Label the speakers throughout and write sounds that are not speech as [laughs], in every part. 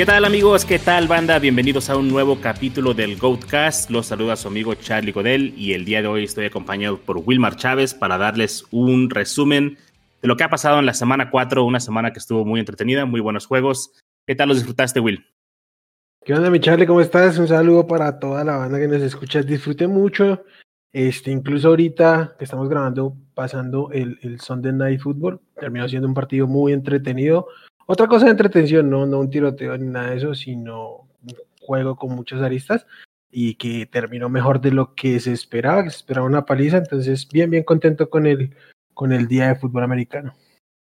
Speaker 1: ¿Qué tal amigos? ¿Qué tal banda? Bienvenidos a un nuevo capítulo del Goatcast. Los saluda su amigo Charlie Godel y el día de hoy estoy acompañado por Wilmar Chávez para darles un resumen de lo que ha pasado en la semana 4, una semana que estuvo muy entretenida, muy buenos juegos. ¿Qué tal los disfrutaste, Will?
Speaker 2: ¿Qué onda, mi Charlie? ¿Cómo estás? Un saludo para toda la banda que nos escucha. Disfrute mucho. Este, incluso ahorita que estamos grabando, pasando el Sunday Night Football, terminó siendo un partido muy entretenido otra cosa de entretención, no, no un tiroteo ni nada de eso, sino un juego con muchas aristas y que terminó mejor de lo que se esperaba, que se esperaba una paliza, entonces bien, bien contento con el, con el día de fútbol americano.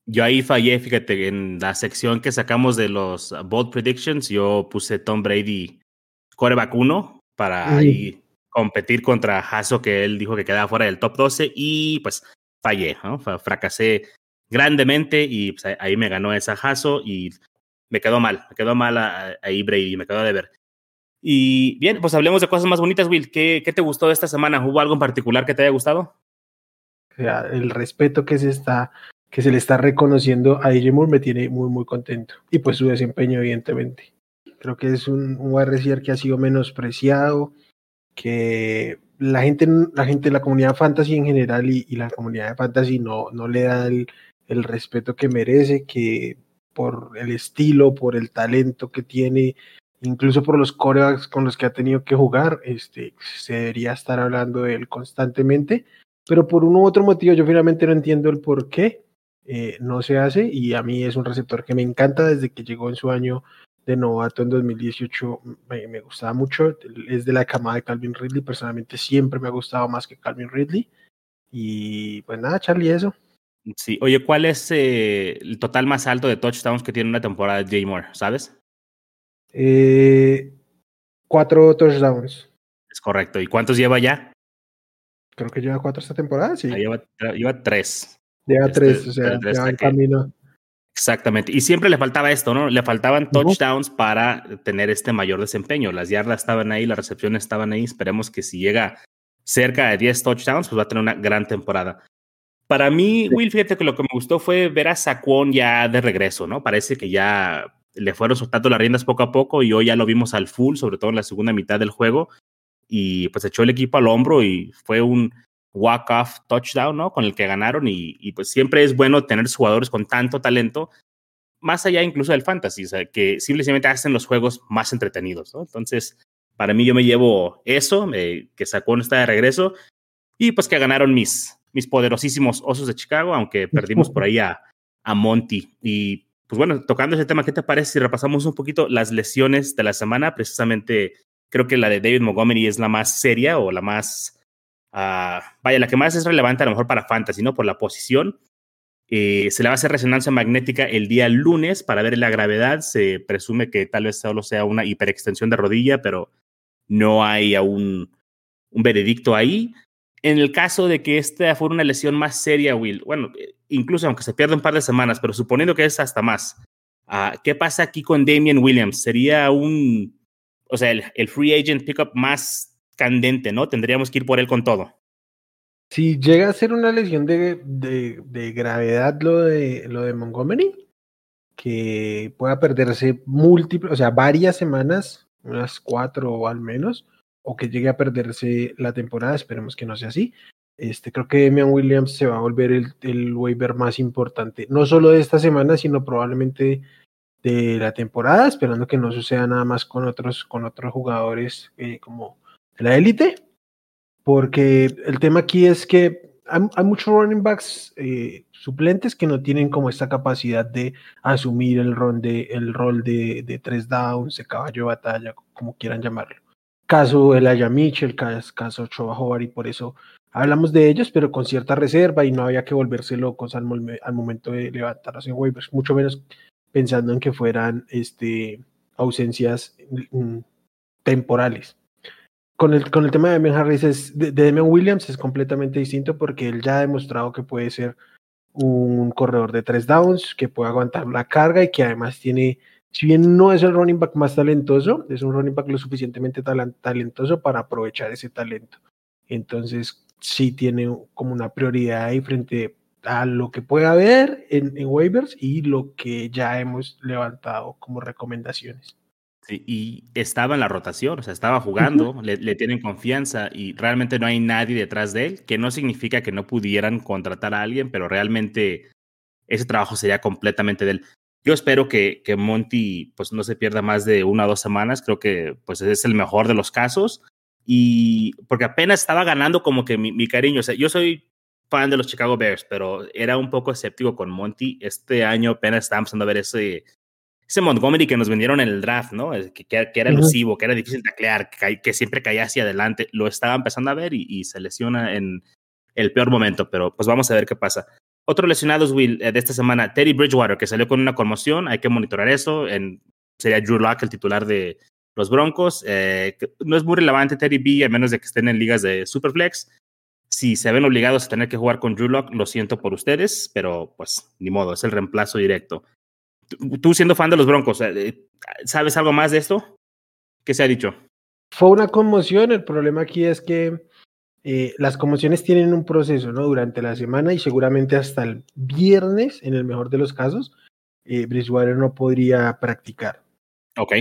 Speaker 1: Yo ahí fallé, fíjate, en la sección que sacamos de los Bold Predictions, yo puse Tom Brady coreback 1 para ahí competir contra Hasso, que él dijo que quedaba fuera del top 12, y pues fallé, ¿no? fracasé grandemente y pues, ahí me ganó esa Hasso y me quedó mal, me quedó mal ahí Brady, me quedó de ver. Y bien, pues hablemos de cosas más bonitas, Will. ¿Qué, ¿Qué, te gustó de esta semana? ¿Hubo algo en particular que te haya gustado?
Speaker 2: El respeto que se está, que se le está reconociendo a AJ Moore me tiene muy, muy contento. Y pues su desempeño, evidentemente. Creo que es un, un wide que ha sido menospreciado, que la gente, la gente, la comunidad fantasy en general y, y la comunidad de fantasy no, no le da el, el respeto que merece, que por el estilo, por el talento que tiene, incluso por los corebacks con los que ha tenido que jugar, este, se debería estar hablando de él constantemente, pero por uno u otro motivo yo finalmente no entiendo el por qué eh, no se hace y a mí es un receptor que me encanta desde que llegó en su año de novato en 2018, me, gustaba mucho, es de la camada de Calvin Ridley, personalmente siempre me ha gustado más que Calvin Ridley y pues nada, Charlie, eso.
Speaker 1: Sí, oye, ¿cuál es eh, el total más alto de touchdowns que tiene una temporada de Jay Moore? ¿Sabes?
Speaker 2: Eh, cuatro touchdowns.
Speaker 1: Es correcto. ¿Y cuántos lleva ya?
Speaker 2: Creo que lleva cuatro esta temporada, sí.
Speaker 1: Ah, lleva, lleva, tres.
Speaker 2: Lleva este, tres, o sea, lleva en camino.
Speaker 1: Exactamente. Y siempre le faltaba esto, ¿no? Le faltaban touchdowns para tener este mayor desempeño. Las yardas estaban ahí, las recepciones estaban ahí. Esperemos que si llega cerca de 10 touchdowns, pues va a tener una gran temporada. Para mí, Will, fíjate que lo que me gustó fue ver a Saquon ya de regreso, ¿no? Parece que ya le fueron soltando las riendas poco a poco y hoy ya lo vimos al full, sobre todo en la segunda mitad del juego. Y pues echó el equipo al hombro y fue un walk-off touchdown, ¿no? Con el que ganaron y, y, pues siempre es bueno tener jugadores con tanto talento, más allá incluso del fantasy, o sea, que simplemente hacen los juegos más entretenidos, ¿no? Entonces, para mí yo me llevo eso, eh, que Saquon está de regreso y pues que ganaron mis, mis poderosísimos Osos de Chicago, aunque perdimos por ahí a, Monty. Y pues bueno, tocando ese tema, ¿qué te parece si repasamos un poquito las lesiones de la semana? Precisamente creo que la de David Montgomery es la más seria o la más, uh, vaya, la que más es relevante a lo mejor para Fantasy, ¿no? Por la posición. Eh, se le va a hacer resonancia magnética el día lunes para ver la gravedad. Se presume que tal vez solo sea una hiperextensión de rodilla, pero no hay aún un veredicto ahí. En el caso de que esta fuera una lesión más seria, Will, bueno, eh, incluso aunque se pierda un par de semanas, pero suponiendo que es hasta más, uh, ¿qué pasa aquí con Damian Williams? Sería un, o sea, el, el, free agent pickup más candente, ¿no? Tendríamos que ir por él con todo.
Speaker 2: Si llega a ser una lesión de, de, de gravedad lo de, lo de Montgomery, que pueda perderse múltiples, o sea, varias semanas, unas cuatro o al menos, o que llegue a perderse la temporada, esperemos que no sea así. Este, creo que Damian Williams se va a volver el, el waiver más importante, no solo de esta semana, sino probablemente de la temporada, esperando que no suceda nada más con otros, con otros jugadores eh, como de la élite, porque el tema aquí es que hay, hay muchos running backs eh, suplentes que no tienen como esta capacidad de asumir el rol de, el rol de, de tres downs, de caballo de batalla, como quieran llamarlo caso Elijah Mitchell, caso Choba y por eso hablamos de ellos, pero con cierta reserva y no había que volverse locos al, momento de levantarlos en waivers, mucho menos pensando en que fueran este, ausencias mm, temporales. Con el, con el tema de Demian Harris, es, de, de Demian Williams es completamente distinto porque él ya ha demostrado que puede ser un corredor de tres downs, que puede aguantar la carga y que además tiene si bien no es el running back más talentoso, es un running back lo suficientemente talentoso para aprovechar ese talento. Entonces, sí tiene como una prioridad ahí frente a lo que pueda haber en, waivers y lo que ya hemos levantado como recomendaciones.
Speaker 1: Sí, y estaba en la rotación, o sea, estaba jugando, le, le, tienen confianza y realmente no hay nadie detrás de él, que no significa que no pudieran contratar a alguien, pero realmente ese trabajo sería completamente de él. Yo espero que, que Monty pues, no se pierda más de una o dos semanas, creo que pues, es el mejor de los casos, y porque apenas estaba ganando como que mi, mi cariño, o sea, yo soy fan de los Chicago Bears, pero era un poco escéptico con Monty. Este año apenas estaba empezando a ver ese, ese Montgomery que nos vendieron en el draft, ¿no? Que, que, era elusivo, que era difícil de taclear, que, que, siempre caía hacia adelante. Lo estaba empezando a ver y, se lesiona en el peor momento, pero pues vamos a ver qué pasa. Otro lesionado, Will, eh, de esta semana, Teddy Bridgewater, que salió con una conmoción. Hay que monitorar eso. En, sería Drew Locke, el titular de los Broncos. Eh, no es muy relevante Teddy B, a menos de que estén en ligas de Superflex si se ven obligados a tener que jugar con Drew Lock, lo siento por ustedes, pero pues ni modo, es el reemplazo directo. Tú siendo fan de los Broncos, eh, ¿sabes algo más de esto? ¿Qué se ha dicho?
Speaker 2: Fue una conmoción, el problema aquí es que eh, las conmociones tienen un proceso, ¿no? Durante la semana y seguramente hasta el viernes, en el mejor de los casos, eh, Bridgewater no podría practicar.
Speaker 1: Ok.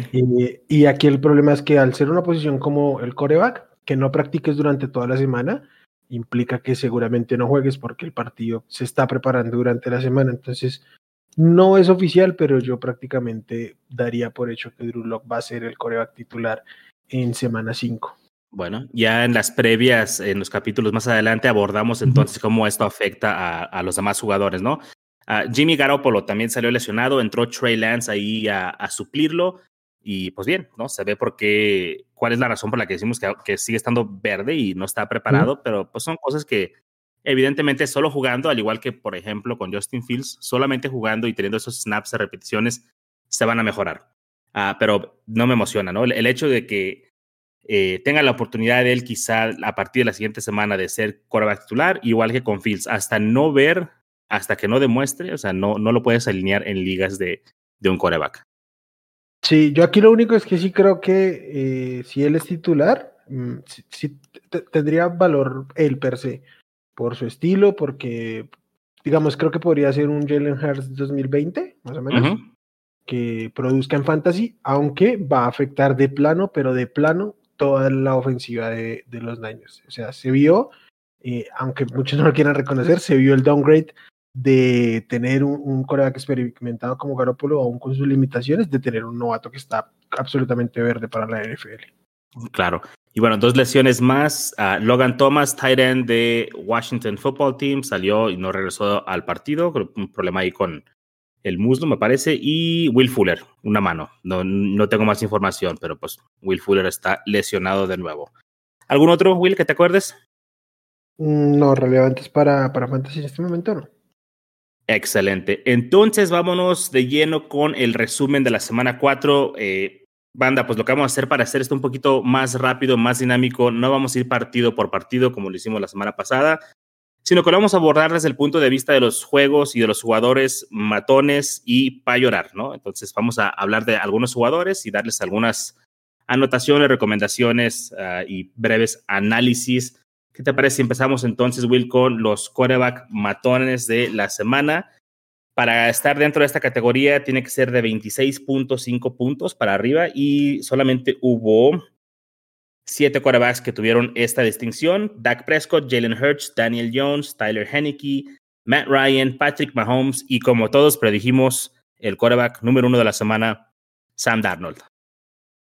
Speaker 2: y aquí el problema es que al ser una posición como el coreback, que no practiques durante toda la semana, implica que seguramente no juegues porque el partido se está preparando durante la semana. Entonces, no es oficial, pero yo prácticamente daría por hecho que Drew Locke va a ser el coreback titular en semana 5.
Speaker 1: Bueno, ya en las previas, en los capítulos más adelante, abordamos entonces cómo esto afecta a, los demás jugadores, ¿no? Jimmy Garoppolo también salió lesionado, entró Trey Lance ahí a, a suplirlo. Y pues bien, ¿no? Se ve por qué, cuál es la razón por la que decimos que, que sigue estando verde y no está preparado, pero pues son cosas que evidentemente solo jugando, al igual que por ejemplo con Justin Fields, solamente jugando y teniendo esos snaps de repeticiones se van a mejorar. Ah, pero no me emociona, ¿no? El, hecho de que eh, tenga la oportunidad de él quizá a partir de la siguiente semana de ser quarterback titular, igual que con Fields, hasta no ver, hasta que no demuestre, o sea, no, no lo puedes alinear en ligas de, de un quarterback.
Speaker 2: Sí, yo aquí lo único es que sí creo que eh, si él es titular, mm, sí, tendría valor él per se, por su estilo, porque, digamos, creo que podría ser un Jalen Hurts 2020, más o menos, que produzca en fantasy, aunque va a afectar de plano, pero de plano, toda la ofensiva de, de los Niners. O sea, se vio, eh, aunque muchos no lo quieran reconocer, se vio el downgrade de tener un, un coreback experimentado como Garoppolo, aún con sus limitaciones, de tener un novato que está absolutamente verde para la NFL.
Speaker 1: Claro. Y bueno, dos lesiones más. Uh, Logan Thomas, tight end de Washington Football Team, salió y no regresó al partido. Un problema ahí con el muslo, me parece. Y Will Fuller, una mano. No, no tengo más información, pero pues Will Fuller está lesionado de nuevo. ¿Algún otro, Will, que te acuerdes?
Speaker 2: Mm, no, relevantes para, para Fantasy en este momento, no.
Speaker 1: Excelente. Entonces vámonos de lleno con el resumen de la semana 4. Eh, banda, pues lo que vamos a hacer para hacer esto un poquito más rápido, más dinámico, no vamos a ir partido por partido como lo hicimos la semana pasada, sino que lo vamos a abordar desde el punto de vista de los juegos y de los jugadores matones y para llorar, ¿no? Entonces vamos a hablar de algunos jugadores y darles algunas anotaciones, recomendaciones uh, y breves análisis ¿Qué te parece si empezamos entonces, Will, con los quarterback matones de la semana? Para estar dentro de esta categoría tiene que ser de 26.5 puntos para arriba y solamente hubo siete quarterbacks que tuvieron esta distinción. Dak Prescott, Jalen Hurts, Daniel Jones, Tyler Henneke, Matt Ryan, Patrick Mahomes y como todos predijimos, el quarterback número uno de la semana, Sam Darnold.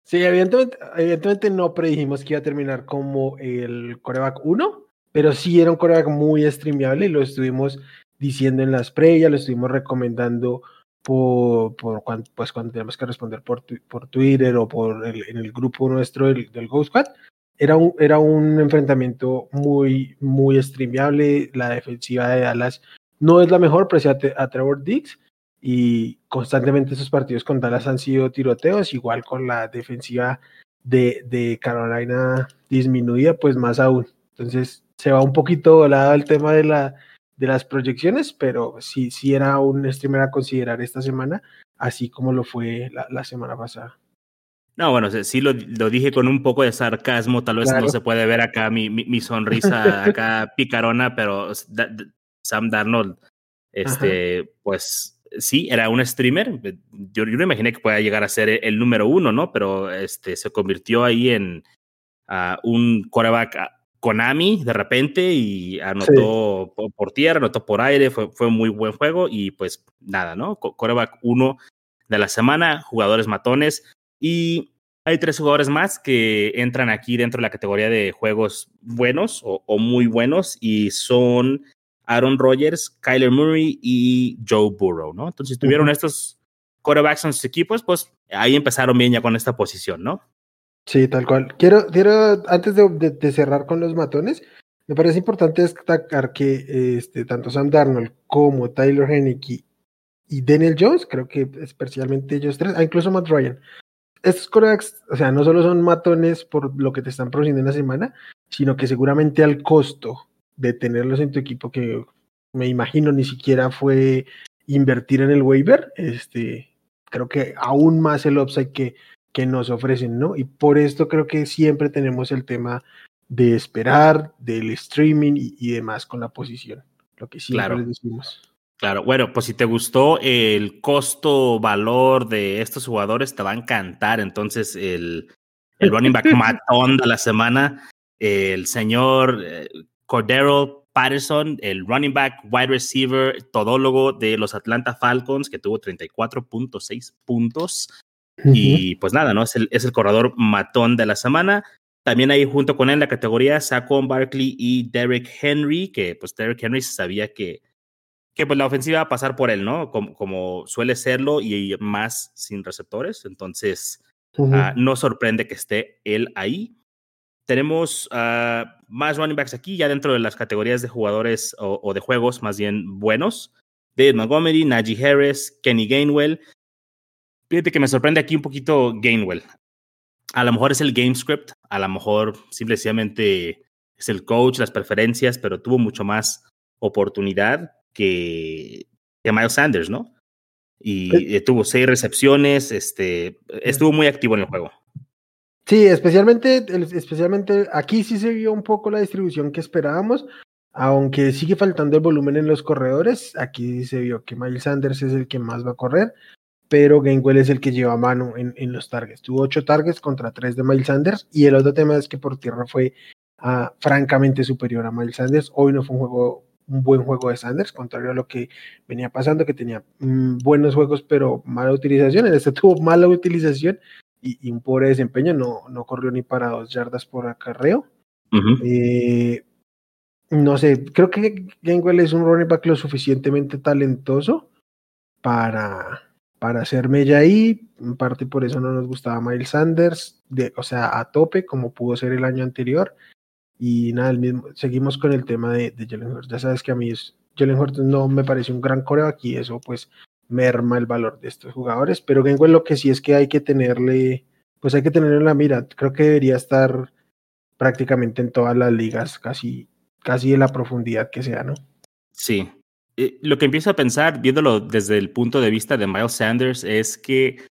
Speaker 2: Sí, evidentemente, no predijimos que iba a terminar como el coreback 1, pero sí era un coreback muy streameable y lo estuvimos diciendo en las previas, lo estuvimos recomendando por, por cuando, pues cuando tenemos que responder por, por Twitter o por el, en el grupo nuestro del, del Squad. Era un, era un enfrentamiento muy, muy streameable. La defensiva de Dallas no es la mejor, pero a, a Trevor Diggs y constantemente esos partidos con Dallas han sido tiroteos, igual con la defensiva de, de Carolina disminuida, pues más aún. Entonces se va un poquito volado el tema de, la, de las proyecciones, pero sí, sí era un streamer a considerar esta semana, así como lo fue la, la semana pasada.
Speaker 1: No, bueno, sí lo, lo, dije con un poco de sarcasmo, tal vez no se puede ver acá mi, mi, mi sonrisa [laughs] acá picarona, pero Sam Darnold, este, pues sí, era un streamer. Yo, yo, no imaginé que pueda llegar a ser el, número uno, ¿no? Pero este, se convirtió ahí en uh, un quarterback Konami de repente y anotó por, tierra, anotó por aire, fue, fue muy buen juego y pues nada, ¿no? Quarterback uno de la semana, jugadores matones y hay tres jugadores más que entran aquí dentro de la categoría de juegos buenos o, o muy buenos y son Aaron Rodgers, Kyler Murray y Joe Burrow, ¿no? Entonces, si tuvieron estos quarterbacks en sus equipos, pues ahí empezaron bien ya con esta posición, ¿no?
Speaker 2: Sí, tal cual. Quiero, quiero antes de, cerrar con los matones, me parece importante destacar que este, tanto Sam Darnold como Tyler Henneke y Daniel Jones, creo que especialmente ellos tres, ah, incluso Matt Ryan, estos quarterbacks, o sea, no solo son matones por lo que te están produciendo en la semana, sino que seguramente al costo de tenerlos en tu equipo que me imagino ni siquiera fue invertir en el waiver, este, creo que aún más el upside que, que nos ofrecen, ¿no? Y por esto creo que siempre tenemos el tema de esperar, del streaming y, demás con la posición, lo que siempre claro. les decimos.
Speaker 1: Claro, bueno, pues si te gustó el costo-valor de estos jugadores, te va a encantar. Entonces, el, el [laughs] running back matón de la semana, el señor eh, Cordero Patterson, el running back, wide receiver, todólogo de los Atlanta Falcons, que tuvo 34.6 puntos. Y pues nada, ¿no? Es el, es el corredor matón de la semana. También ahí junto con él en la categoría Saquon Barkley y Derek Henry, que pues Derek Henry sabía que, que pues la ofensiva va a pasar por él, ¿no? Como, como suele serlo y más sin receptores. Entonces, ah, no sorprende que esté él ahí. Tenemos uh, más running backs aquí, ya dentro de las categorías de jugadores o, de juegos más bien buenos. David Montgomery, Najee Harris, Kenny Gainwell. Fíjate que me sorprende aquí un poquito Gainwell. A lo mejor es el game script, a lo mejor simplemente es el coach, las preferencias, pero tuvo mucho más oportunidad que, que Miles Sanders, ¿no? Y eh, tuvo seis recepciones, este, estuvo muy activo en el juego.
Speaker 2: Sí, especialmente, especialmente aquí sí se vio un poco la distribución que esperábamos, aunque sigue faltando el volumen en los corredores. Aquí se vio que Miles Sanders es el que más va a correr, pero Gainwell es el que lleva mano en, en los targets. Tuvo ocho targets contra tres de Miles Sanders, y el otro tema es que por tierra fue ah, francamente superior a Miles Sanders. Hoy no fue un juego un buen juego de Sanders, contrario a lo que venía pasando, que tenía mm, buenos juegos, pero mala utilización. En este tuvo mala utilización y, un pobre desempeño, no, no corrió ni para dos yardas por acarreo. Eh, no sé, creo que Gainwell es un running back lo suficientemente talentoso para, para hacerme ya ahí. En parte por eso no nos gustaba Miles Sanders, de, o sea, a tope, como pudo ser el año anterior. Y nada, el mismo, seguimos con el tema de, de Jalen. Ya sabes que a mí es, Jalen no me parece un gran coreback y eso pues merma el valor de estos jugadores, pero Gainwell lo que sí es que hay que tenerle, pues hay que tenerlo en la mira, creo que debería estar prácticamente en todas las ligas, casi, casi en la profundidad que sea, ¿no?
Speaker 1: Sí. Eh, lo que empiezo a pensar, viéndolo desde el punto de vista de Miles Sanders, es que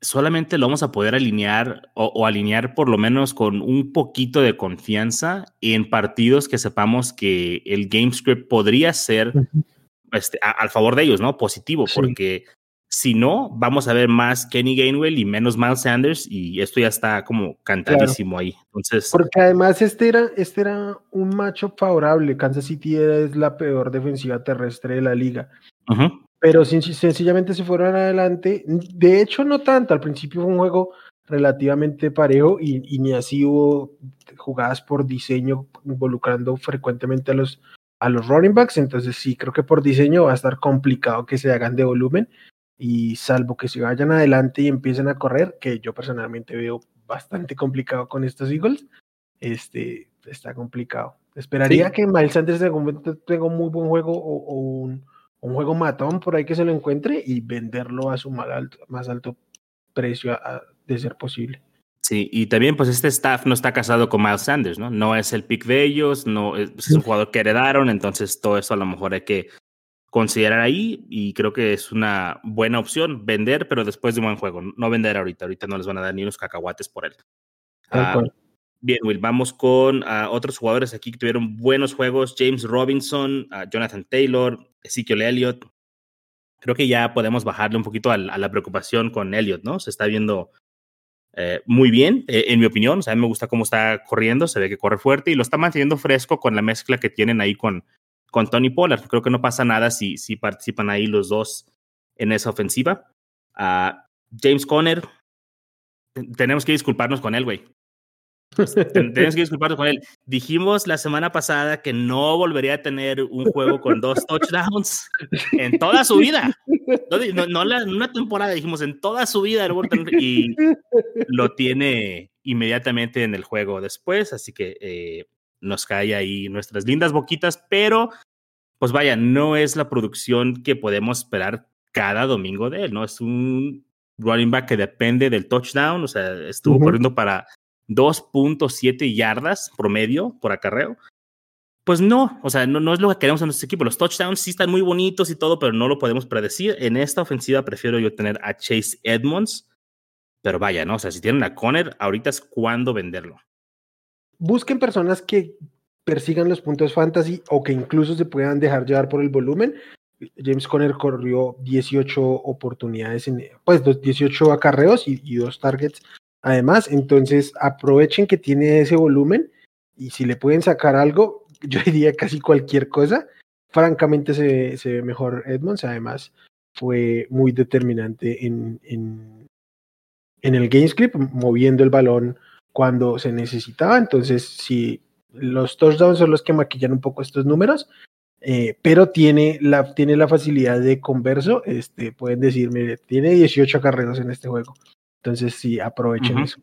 Speaker 1: solamente lo vamos a poder alinear o, alinear por lo menos con un poquito de confianza en partidos que sepamos que el game script podría ser este, al favor de ellos, ¿no? Positivo, porque si no, vamos a ver más Kenny Gainwell y menos Miles Sanders y esto ya está como cantadísimo ahí. Entonces,
Speaker 2: porque además este era, este era un macho favorable. Kansas City es la peor defensiva terrestre de la liga. Pero sencillamente se fueron adelante. De hecho, no tanto. Al principio fue un juego relativamente parejo y, y ni así hubo jugadas por diseño involucrando frecuentemente a los a los running backs, entonces sí, creo que por diseño va a estar complicado que se hagan de volumen y salvo que se vayan adelante y empiecen a correr, que yo personalmente veo bastante complicado con estos Eagles, este, está complicado. Esperaría que Miles Sanders en algún momento tenga un muy buen juego o, un, juego matón por ahí que se lo encuentre y venderlo a su más alto, más alto precio de ser posible.
Speaker 1: Sí, y también pues este staff no está casado con Miles Sanders, ¿no? No es el pick de ellos, no es, pues, un jugador que heredaron, entonces todo eso a lo mejor hay que considerar ahí y creo que es una buena opción vender, pero después de un buen juego, no vender ahorita, ahorita no les van a dar ni unos cacahuates por él. Ah, Bien, Will, vamos con uh, otros jugadores aquí que tuvieron buenos juegos. James Robinson, uh, Jonathan Taylor, Ezekiel Elliott. Creo que ya podemos bajarle un poquito a, a la preocupación con Elliott, ¿no? Se está viendo eh, muy bien, eh, en mi opinión. O sea, a mí me gusta cómo está corriendo, se ve que corre fuerte y lo está manteniendo fresco con la mezcla que tienen ahí con, con Tony Pollard. Creo que no pasa nada si, si participan ahí los dos en esa ofensiva. Uh, James Conner, tenemos que disculparnos con él, güey. [laughs] Tenemos que disculparnos con él. Dijimos la semana pasada que no volvería a tener un juego con dos touchdowns en toda su vida. No, no, la, una temporada, dijimos en toda su vida y lo tiene inmediatamente en el juego después, así que eh, nos cae ahí nuestras lindas boquitas, pero pues vaya, no es la producción que podemos esperar cada domingo de él, ¿no? Es un running back que depende del touchdown, o sea, estuvo corriendo para 2.7 yardas promedio por acarreo. Pues no, o sea, no, no es lo que queremos en nuestro equipo. Los touchdowns sí están muy bonitos y todo, pero no lo podemos predecir. En esta ofensiva prefiero yo tener a Chase Edmonds, pero vaya, ¿no? O sea, si tienen a Conner, ahorita es cuando venderlo.
Speaker 2: Busquen personas que persigan los puntos fantasy o que incluso se puedan dejar llevar por el volumen. James Conner corrió 18 oportunidades, en, pues 18 acarreos y, dos targets Además, entonces aprovechen que tiene ese volumen y si le pueden sacar algo, [laughs] yo diría casi cualquier cosa. Francamente se, ve mejor Edmonds, además fue muy determinante en, en, el GameScript, moviendo el balón cuando se necesitaba. Entonces, si los touchdowns son los que maquillan un poco estos números, eh, pero tiene la, tiene la facilidad de converso. Este, pueden decirme, tiene 18 carreras en este juego. Entonces, sí, aprovechen eso.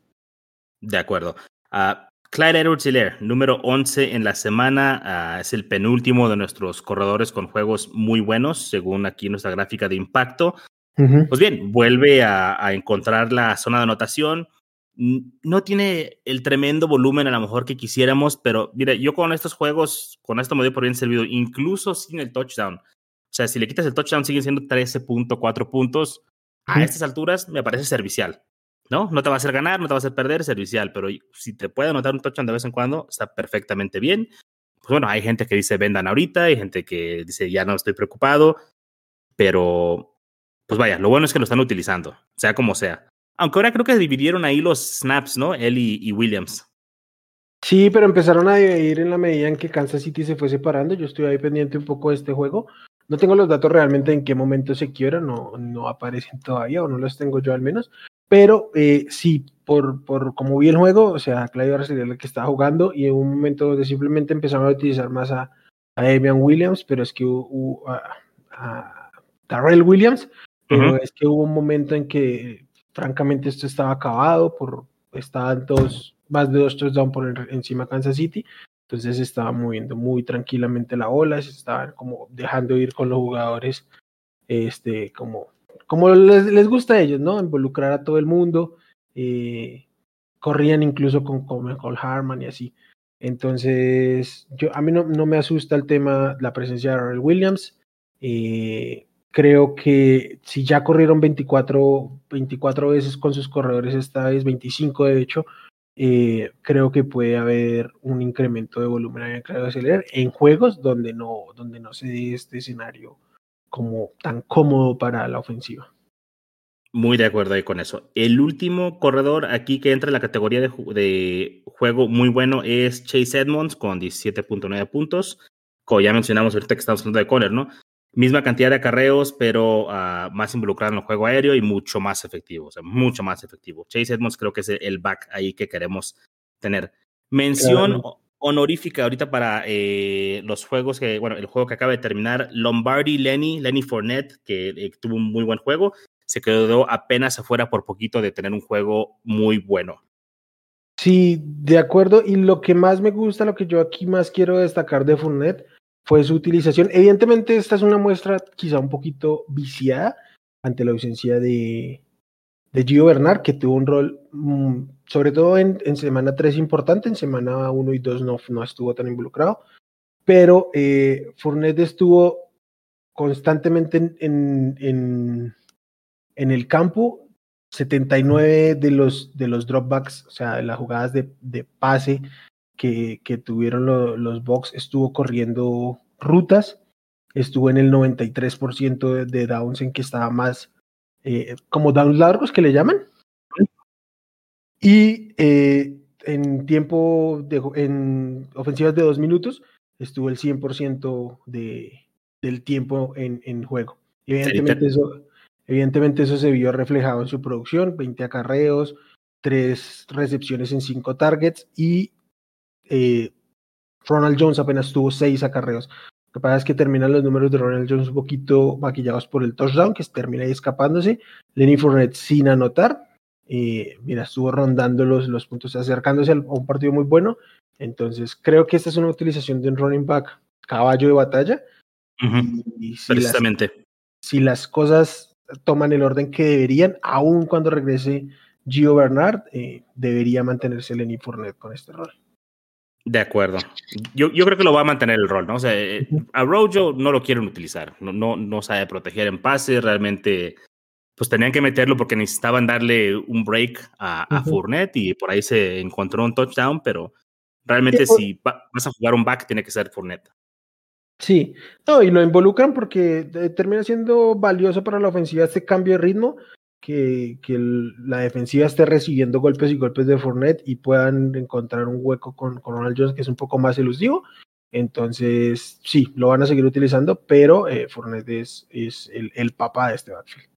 Speaker 1: De acuerdo. Uh, Clyde Edwards número 11 en la semana, ah, es el penúltimo de nuestros corredores con juegos muy buenos, según aquí nuestra gráfica de impacto. Pues bien, vuelve a, encontrar la zona de anotación. No tiene el tremendo volumen a lo mejor que quisiéramos, pero mire, yo con estos juegos, con esto me dio por bien servido, incluso sin el touchdown. O sea, si le quitas el touchdown, siguen siendo 13.4 puntos a estas alturas me parece servicial. ¿No? No te va a hacer ganar, no te va a hacer perder, servicial, pero si te puede anotar un touchdown de vez en cuando, está perfectamente bien. Pues bueno, hay gente que dice vendan ahorita, hay gente que dice ya no estoy preocupado, pero pues vaya, lo bueno es que lo están utilizando, sea como sea. Aunque ahora creo que dividieron ahí los snaps, ¿no? Él y, Williams.
Speaker 2: Sí, pero empezaron a dividir en la medida en que Kansas City se fue separando. Yo estoy ahí pendiente un poco de este juego. No tengo los datos realmente en qué momento se quiebra, no, no aparecen todavía, o no los tengo yo al menos. Pero eh, sí, por, por como vi el juego, o sea, Claudio sería el que estaba jugando y en un momento donde simplemente empezaron a utilizar más a, a Damian Williams, pero es que hubo a, a Darrell Williams, pero es que hubo un momento en que francamente esto estaba acabado, por estaban todos, más de dos touchdowns por encima Kansas City, entonces se estaba moviendo muy tranquilamente la ola, se estaban como dejando ir con los jugadores, este, como, como les, les gusta a ellos, ¿no? Involucrar a todo el mundo. Eh, corrían incluso con, con Harman y así. Entonces, yo, a mí no, no, me asusta el tema, la presencia de Earl Williams. Eh, creo que si ya corrieron 24, 24 veces con sus corredores, esta vez 25 de hecho, eh, creo que puede haber un incremento de volumen en el en juegos donde no, donde no se dé este escenario como tan cómodo para la ofensiva.
Speaker 1: Muy de acuerdo ahí con eso. El último corredor aquí que entra en la categoría de, de juego muy bueno es Chase Edmonds con 17.9 puntos. Como ya mencionamos ahorita que estamos hablando de Conner, ¿no? Misma cantidad de acarreos, pero uh, más involucrado en el juego aéreo y mucho más efectivo, o sea, mucho más efectivo. Chase Edmonds creo que es el back ahí que queremos tener. Mención honorífica ahorita para eh, los juegos que, bueno, el juego que acaba de terminar, Lombardi Lenny, Lenny Fournette, que eh, tuvo un muy buen juego, se quedó apenas afuera por poquito de tener un juego muy bueno.
Speaker 2: Sí, de acuerdo. Y lo que más me gusta, lo que yo aquí más quiero destacar de Fournette, fue su utilización. Evidentemente, esta es una muestra quizá un poquito viciada ante la ausencia de, de Gio Bernard, que tuvo un rol, mm, sobre todo en, en, semana 3 importante, en semana 1 y 2 no, no estuvo tan involucrado, pero eh, Fournette estuvo constantemente en, en, en, el campo, 79 de los, de los dropbacks, o sea, de las jugadas de, de pase que, que tuvieron los Bucks, estuvo corriendo rutas, estuvo en el 93% de, de, downs en que estaba más, eh, como downs largos que le llaman. Y eh, en tiempo, de, en ofensivas de dos minutos, estuvo el 100% de, del tiempo en, en juego. evidentemente, eso, evidentemente eso se vio reflejado en su producción, 20 acarreos, 3 recepciones en 5 targets y eh, Ronald Jones apenas tuvo 6 acarreos. Lo que pasa es que terminan los números de Ronald Jones un poquito maquillados por el touchdown, que termina ahí escapándose. Lenny Fournette sin anotar. Eh, mira, estuvo rondando los, los puntos, acercándose a un partido muy bueno. Entonces, creo que esta es una utilización de un running back caballo de batalla.
Speaker 1: y, si Precisamente.
Speaker 2: Las, si las cosas toman el orden que deberían, aun cuando regrese Gio Bernard, eh, debería mantenerse Lenny Fournette con este rol.
Speaker 1: De acuerdo. Yo, yo creo que lo va a mantener el rol, ¿no? O sea, eh, a Rojo no lo quieren utilizar, no, no, no sabe proteger en pase, realmente pues tenían que meterlo porque necesitaban darle un break a, a Fournette y por ahí se encontró un touchdown, pero realmente si vas a jugar un back tiene que ser Fournette.
Speaker 2: Sí, no, y lo involucran porque eh, termina siendo valioso para la ofensiva este cambio de ritmo, que, la defensiva esté recibiendo golpes y golpes de Fournette y puedan encontrar un hueco con, con Ronald Jones que es un poco más elusivo. Entonces, sí, lo van a seguir utilizando, pero eh, Fournette es, es el, el papá de este backfield.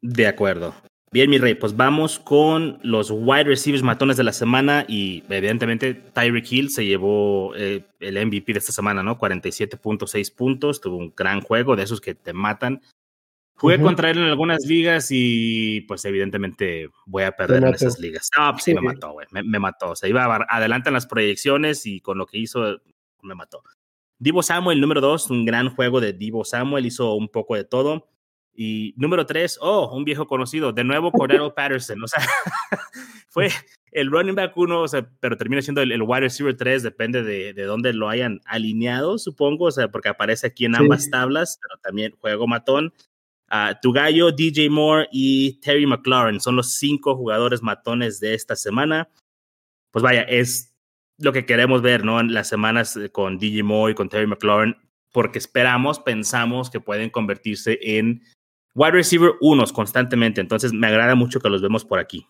Speaker 1: De acuerdo. Bien, mi rey, pues vamos con los wide receivers matones de la semana y evidentemente Tyreek Hill se llevó eh, el MVP de esta semana, ¿no? 47.6 puntos, tuvo un gran juego de esos que te matan. Jugué contra él en algunas ligas y pues evidentemente voy a perder en esas ligas. No, pues sí, me mató, güey, me, me, mató. O sea, iba adelante en las proyecciones y con lo que hizo me mató. Divo Samuel, número dos, un gran juego de Divo Samuel, hizo un poco de todo. Y número tres, oh, un viejo conocido, de nuevo Cordero [laughs] Patterson, o sea, [laughs] fue el running back uno, o sea, pero termina siendo el, el wide receiver tres, depende de, de, dónde lo hayan alineado, supongo, o sea, porque aparece aquí en ambas sí. tablas, pero también juego matón. Uh, tu gallo, DJ Moore y Terry McLaurin son los cinco jugadores matones de esta semana. Pues vaya, es lo que queremos ver, ¿no? En las semanas con DJ Moore y con Terry McLaurin, porque esperamos, pensamos que pueden convertirse en wide receiver unos constantemente, entonces me agrada mucho que los vemos por aquí.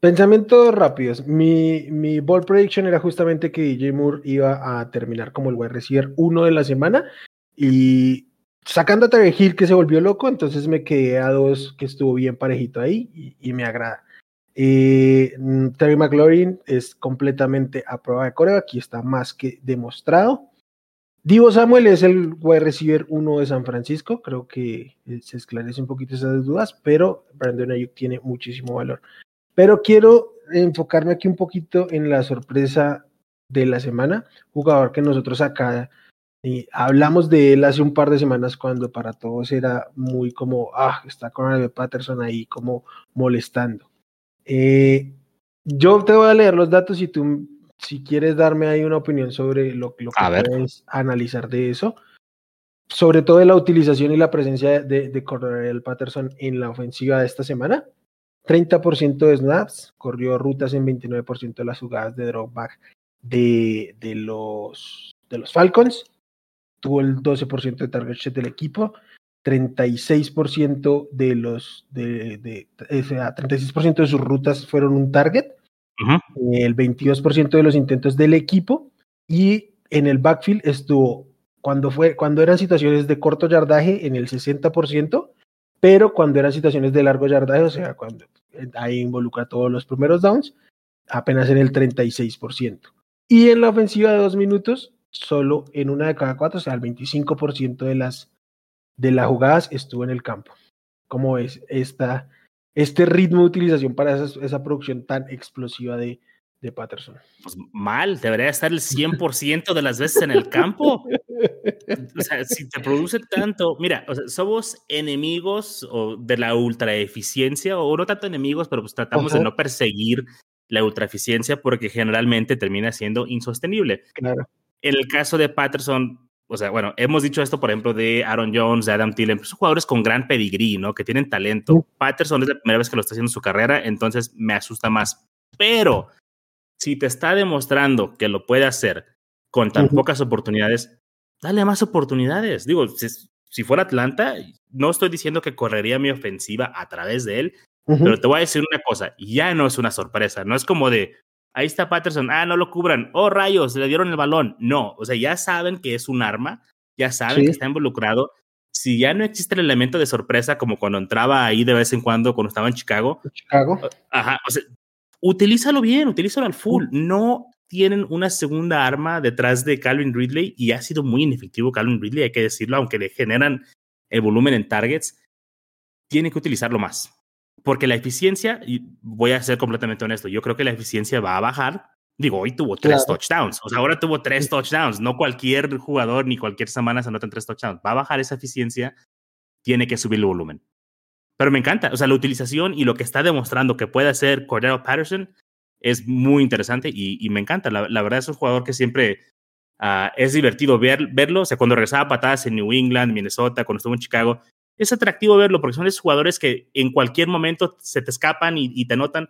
Speaker 2: Pensamientos rápidos. Mi, mi ball prediction era justamente que DJ Moore iba a terminar como el wide receiver uno de la semana y sacando a Terry Hill que se volvió loco, entonces me quedé a dos que estuvo bien parejito ahí y, me agrada. Eh, Terry McLaurin es completamente a prueba de coreo, aquí está más que demostrado. Divo Samuel es el wide receiver uno de San Francisco, creo que se esclarece un poquito esas dudas, pero Brandon Ayuk tiene muchísimo valor. Pero quiero enfocarme aquí un poquito en la sorpresa de la semana, jugador que nosotros acá eh, hablamos de él hace un par de semanas cuando para todos era muy como, ah, está con el Patterson ahí como molestando. Eh, yo te voy a leer los datos y tú si quieres darme ahí una opinión sobre lo, lo que a puedes ver. analizar de eso, sobre todo de la utilización y la presencia de, de Cordell Patterson en la ofensiva de esta semana. 30% de snaps, corrió rutas en 29% de las jugadas de dropback de, de, los, de los Falcons, tuvo el 12% de target share del equipo, 36% de los de, de, de, o sea, 36% de sus rutas fueron un target, uh -huh. el 22% de los intentos del equipo y en el backfield estuvo cuando fue cuando eran situaciones de corto yardaje en el 60%, pero cuando eran situaciones de largo yardaje, o sea, cuando ahí involucra todos los primeros downs, apenas en el 36%. Y en la ofensiva de dos minutos, solo en una de cada cuatro, o sea, el 25% de las, de las jugadas estuvo en el campo. ¿Cómo es esta, este ritmo de utilización para esa, esa producción tan explosiva de, de Patterson?
Speaker 1: Pues mal, debería estar el 100% de las veces en el campo. [laughs] O sea, si te produce tanto, mira, o sea, somos enemigos o de la ultra eficiencia, o no tanto enemigos, pero pues tratamos de no perseguir la ultra eficiencia porque generalmente termina siendo insostenible.
Speaker 2: Claro.
Speaker 1: En el caso de Patterson, o sea, bueno, hemos dicho esto, por ejemplo, de Aaron Jones, de Adam Thielen, son jugadores con gran pedigrí, ¿no? Que tienen talento. Patterson es la primera vez que lo está haciendo en su carrera, entonces me asusta más. Pero si te está demostrando que lo puede hacer con tan pocas oportunidades, dale más oportunidades. Digo, si, fuera Atlanta, no estoy diciendo que correría mi ofensiva a través de él, pero te voy a decir una cosa, ya no es una sorpresa, no es como de, ahí está Patterson, ah, no lo cubran, oh rayos, le dieron el balón. No, o sea, ya saben que es un arma, ya saben que está involucrado. Si ya no existe el elemento de sorpresa como cuando entraba ahí de vez en cuando, cuando estaba en Chicago.
Speaker 2: Chicago.
Speaker 1: Ajá, o sea, utilízalo bien, utilízalo al full. No tienen una segunda arma detrás de Calvin Ridley y ha sido muy inefectivo Calvin Ridley, hay que decirlo, aunque le generan el volumen en targets, tiene que utilizarlo más porque la eficiencia, y voy a ser completamente honesto, yo creo que la eficiencia va a bajar. Digo, hoy tuvo tres touchdowns, o sea, ahora tuvo tres touchdowns. No cualquier jugador ni cualquier semana se anotan tres touchdowns. Va a bajar esa eficiencia, tiene que subir el volumen. Pero me encanta, o sea, la utilización y lo que está demostrando que puede hacer Cordero Patterson es muy interesante y, me encanta. La, verdad es un jugador que siempre ah, es divertido ver, verlo. O sea, cuando regresaba patadas en New England, Minnesota, cuando estuvo en Chicago, es atractivo verlo porque son esos jugadores que en cualquier momento se te escapan y, te notan.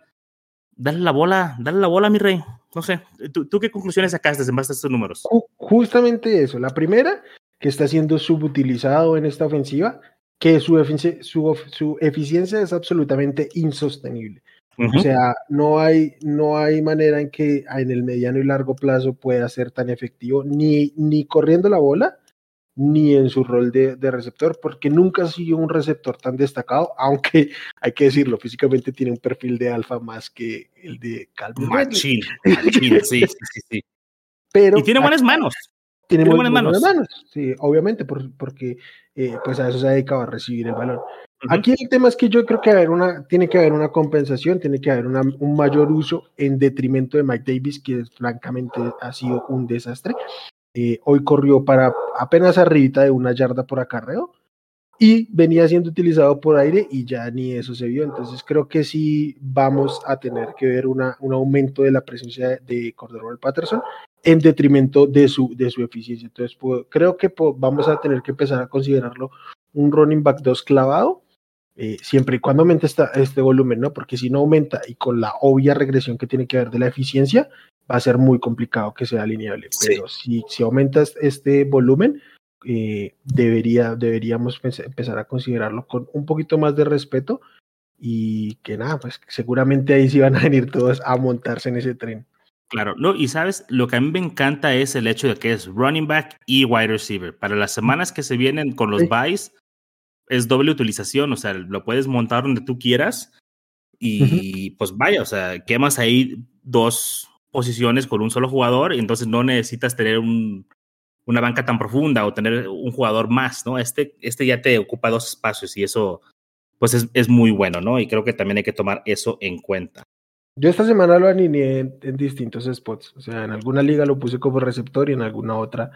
Speaker 1: Dale la bola, dale la bola, mi rey. No sé, ¿tú, qué conclusiones sacaste en base a estos números?
Speaker 2: Justamente eso. La primera, que está siendo subutilizado en esta ofensiva, que su, su, su eficiencia es absolutamente insostenible. O sea, no hay, no hay manera en que en el mediano y largo plazo pueda ser tan efectivo, ni, ni corriendo la bola, ni en su rol de, receptor, porque nunca ha sido un receptor tan destacado, [laughs] aunque hay que decirlo, físicamente tiene un perfil de alfa más que el de Calvin
Speaker 1: Machín, [laughs] sí, sí, sí, Pero y tiene buenas manos.
Speaker 2: Tiene, buenas, manos. Sí, obviamente, porque eh, pues a eso se ha dedicado a recibir el balón. Aquí el tema es que yo creo que haber una, tiene que haber una compensación, tiene que haber un mayor uso en detrimento de Mike Davis, que francamente ha sido un desastre. Eh, hoy corrió para apenas arribita de una yarda por acarreo y venía siendo utilizado por aire y ya ni eso se vio. Entonces creo que sí vamos a tener que ver una, un aumento de la presencia de Cordero Patterson en detrimento de su, de su eficiencia. Entonces creo que vamos a tener que empezar a considerarlo un running back 2 clavado. Eh, siempre y cuando aumente este volumen, ¿no? Porque si no aumenta y con la obvia regresión que tiene que ver de la eficiencia, va a ser muy complicado que sea alineable. Pero si, si aumentas este volumen, eh, debería, deberíamos empezar a considerarlo con un poquito más de respeto y que nada, pues seguramente ahí sí van a venir todos a montarse en ese tren.
Speaker 1: Claro, no, y sabes, lo que a mí me encanta es el hecho de que es running back y wide receiver. Para las semanas que se vienen con los buys, es doble utilización, o sea, lo puedes montar donde tú quieras y pues vaya, o sea, quemas ahí dos, posiciones con un solo jugador y entonces no necesitas tener un, una banca tan profunda o tener un jugador más, ¿no? Este, este ya te ocupa dos espacios y eso pues es, es muy bueno, ¿no? Y creo que también hay que tomar eso en cuenta.
Speaker 2: Yo esta semana lo alineé en, distintos spots, o sea, en alguna liga lo puse como receptor y en alguna otra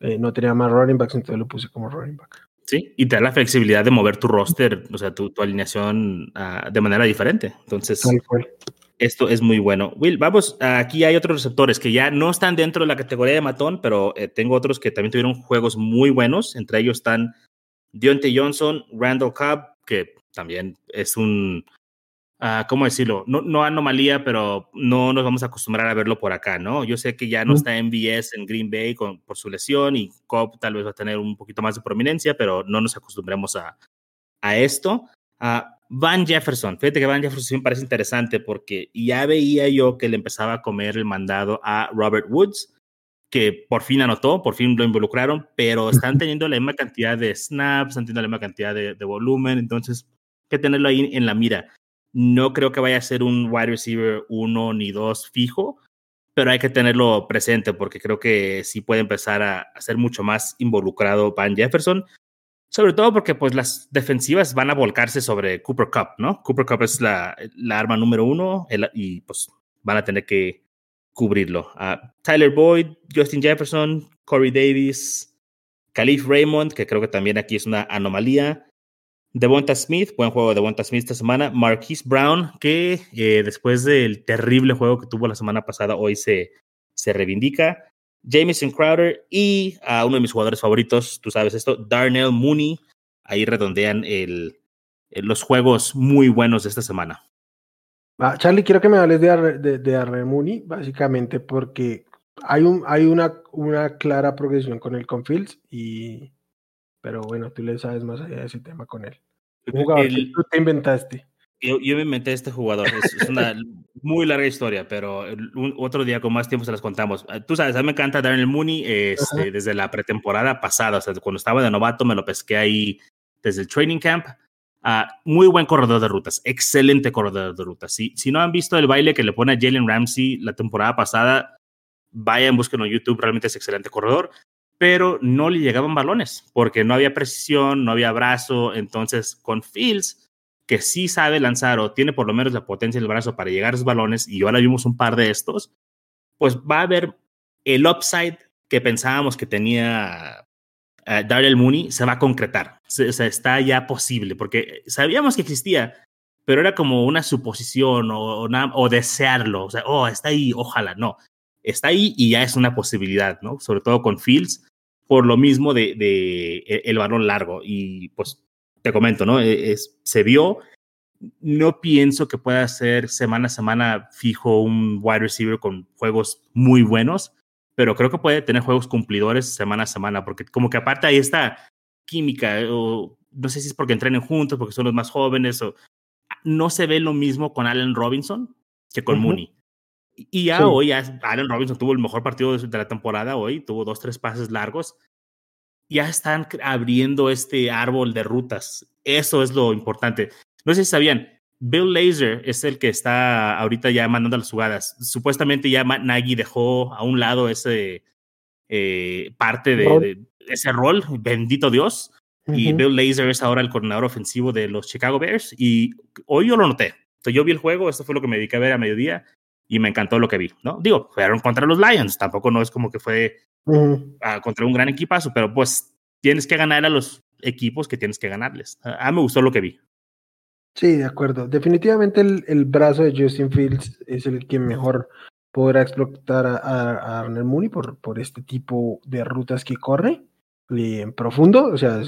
Speaker 2: eh, no tenía más running backs, entonces lo puse como running back.
Speaker 1: Sí, y te da la flexibilidad de mover tu roster, o sea, tu, tu alineación uh, de manera diferente. Entonces, esto es muy bueno. Will, vamos, aquí hay otros receptores que ya no están dentro de la categoría de matón, pero eh, tengo otros que también tuvieron juegos muy buenos. Entre ellos están Deontay Johnson, Randall Cobb, que también es un, uh, ¿cómo decirlo? No, no, anomalía, pero no nos vamos a acostumbrar a verlo por acá, ¿no? Yo sé que ya no está en BS en Green Bay con, por su lesión y Cobb tal vez va a tener un poquito más de prominencia, pero no nos acostumbremos a, a esto. Uh, Van Jefferson, fíjate que Van Jefferson me parece interesante porque ya veía yo que le empezaba a comer el mandado a Robert Woods, que por fin anotó, por fin lo involucraron, pero están teniendo la misma cantidad de snaps, están teniendo la misma cantidad de, volumen, entonces hay que tenerlo ahí en la mira. No creo que vaya a ser un wide receiver uno ni dos fijo, pero hay que tenerlo presente porque creo que sí puede empezar a, a ser mucho más involucrado Van Jefferson. Sobre todo porque pues las defensivas van a volcarse sobre Cooper Cup, ¿no? Cooper Cup es la, la arma número uno y pues van a tener que cubrirlo. Tyler Boyd, Justin Jefferson, Corey Davis, Khalif Raymond, que creo que también aquí es una anomalía. Devonta Smith, buen juego de Devonta Smith esta semana. Marquise Brown, que eh, después del terrible juego que tuvo la semana pasada, hoy se, se reivindica. Jameson Crowder y a uno de mis jugadores favoritos, tú sabes esto, Darnell Mooney. Ahí redondean el, los juegos muy buenos de esta semana.
Speaker 2: Ah, Charlie, quiero que me hables de, de, de Darnell Mooney, básicamente porque hay, un, hay una, una clara progresión con el con Fields, y, pero bueno, tú le sabes más allá de ese tema con él. Un jugador que tú te inventaste.
Speaker 1: Yo, yo, me inventé este jugador. Es, una muy larga historia, pero otro día con más tiempo se las contamos. Ah, tú sabes, a mí me encanta Darnell Mooney este, desde la pretemporada pasada. O sea, cuando estaba de novato me lo pesqué ahí desde el training camp. Uh, muy buen corredor de rutas, excelente corredor de rutas. Si, si no han visto el baile que le pone a Jalen Ramsey la temporada pasada, vayan, búsquenlo en YouTube, realmente es excelente corredor, pero no le llegaban balones porque no había precisión, no había brazo. Entonces, con Fields que sí sabe lanzar o tiene por lo menos la potencia del brazo para llegar a esos balones, y ahora vimos un par de estos, pues va a haber el upside que pensábamos que tenía uh, Daryl Mooney, se va a concretar. o sea, está ya posible, porque sabíamos que existía, pero era como una suposición o, o, desearlo. O sea, oh, está ahí, ojalá, no. Está ahí y ya es una posibilidad, ¿no? Sobre todo con Fields, por lo mismo de, de e, el balón largo. Y pues te comento, ¿no? E, es, se vio. No pienso que pueda ser semana a semana fijo un wide receiver con juegos muy buenos, pero creo que puede tener juegos cumplidores semana a semana, porque como que aparte hay esta química, o no sé si es porque entrenen juntos, porque son los más jóvenes, o no se ve lo mismo con Allen Robinson que con Mooney. Y ya hoy, ya Allen Robinson tuvo el mejor partido de la temporada hoy, tuvo dos, tres pases largos, ya están abriendo este árbol de rutas. Eso es lo importante. No sé si sabían, Bill Laser es el que está ahorita ya mandando las jugadas. Supuestamente ya Nagy dejó a un lado ese eh, parte de, ese rol, bendito Dios. Y Bill Laser es ahora el coordinador ofensivo de los Chicago Bears. Y hoy yo lo noté. Entonces, yo vi el juego, esto fue lo que me dediqué a ver a mediodía y me encantó lo que vi, ¿no? Digo, fueron contra los Lions, tampoco no es como que fue contra un gran equipazo, pero pues tienes que ganar a los equipos que tienes que ganarles. A, mí me gustó lo que vi.
Speaker 2: Sí, de acuerdo. Definitivamente el, el, brazo de Justin Fields es el que mejor podrá explotar a, a, Arnold Mooney por, por este tipo de rutas que corre en profundo. O sea,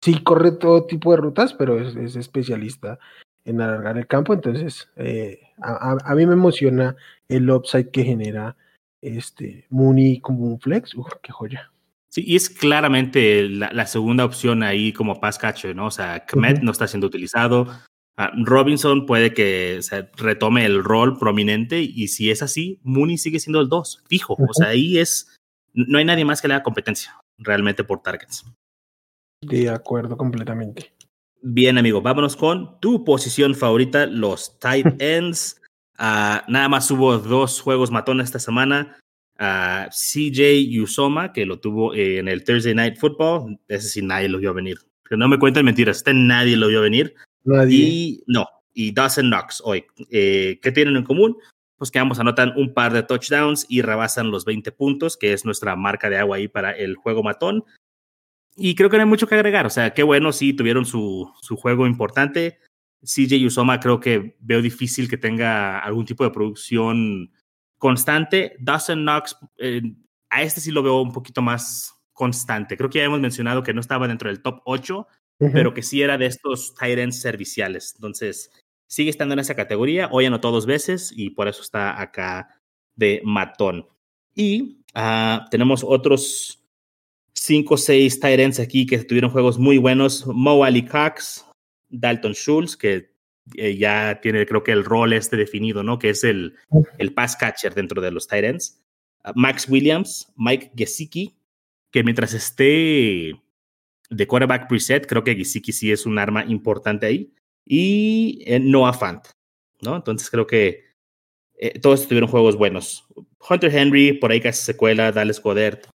Speaker 2: sí corre todo tipo de rutas, pero es, es especialista en alargar el campo. Entonces, eh, a, a, mí me emociona el upside que genera este Mooney como un flex. Uf, qué joya.
Speaker 1: Sí, y es claramente la, segunda opción ahí como pass catcher, ¿no? O sea, Kmet no está siendo utilizado. Ah, Robinson puede que retome el rol prominente y si es así, Mooney sigue siendo el 2, fijo. O sea, ahí es, no hay nadie más que le haga competencia realmente por targets.
Speaker 2: De acuerdo, completamente.
Speaker 1: Bien, amigo, vámonos con tu posición favorita, los tight [laughs] ends. Uh, nada más hubo dos juegos matones esta semana. Uh, CJ Usoma, que lo tuvo en el Thursday Night Football. Ese sí nadie lo vio venir. Que no me cuenten mentiras, este nadie lo vio venir. Nadie. Y no, y Dawson Knox hoy. Eh, ¿Qué tienen en común? Pues que ambos anotan un par de touchdowns y rebasan los 20 puntos, que es nuestra marca de agua ahí para el juego matón. Y creo que no hay mucho que agregar. O sea, qué bueno, sí, tuvieron su, su juego importante. CJ Usoma creo que veo difícil que tenga algún tipo de producción constante. Dawson Knox, eh, a este sí lo veo un poquito más constante. Creo que ya hemos mencionado que no estaba dentro del top 8, pero que sí era de estos tight ends serviciales. Entonces, sigue estando en esa categoría. Hoy anotó dos veces y por eso está acá de matón. Y uh, tenemos otros 5 o 6 tight ends aquí que tuvieron juegos muy buenos. Mo Ali Cox, Dalton Schultz, que eh, ya tiene creo que el rol este definido, ¿no? Que es el, el pass catcher dentro de los Titans. Ah, Max Williams, Mike Gesicki, que mientras esté de quarterback preset, creo que Gesicki sí es un arma importante ahí. Y eh, Noah Fant, ¿no? Entonces creo que eh, todos tuvieron juegos buenos. Hunter Henry, por ahí casi secuela, Dallas Godert,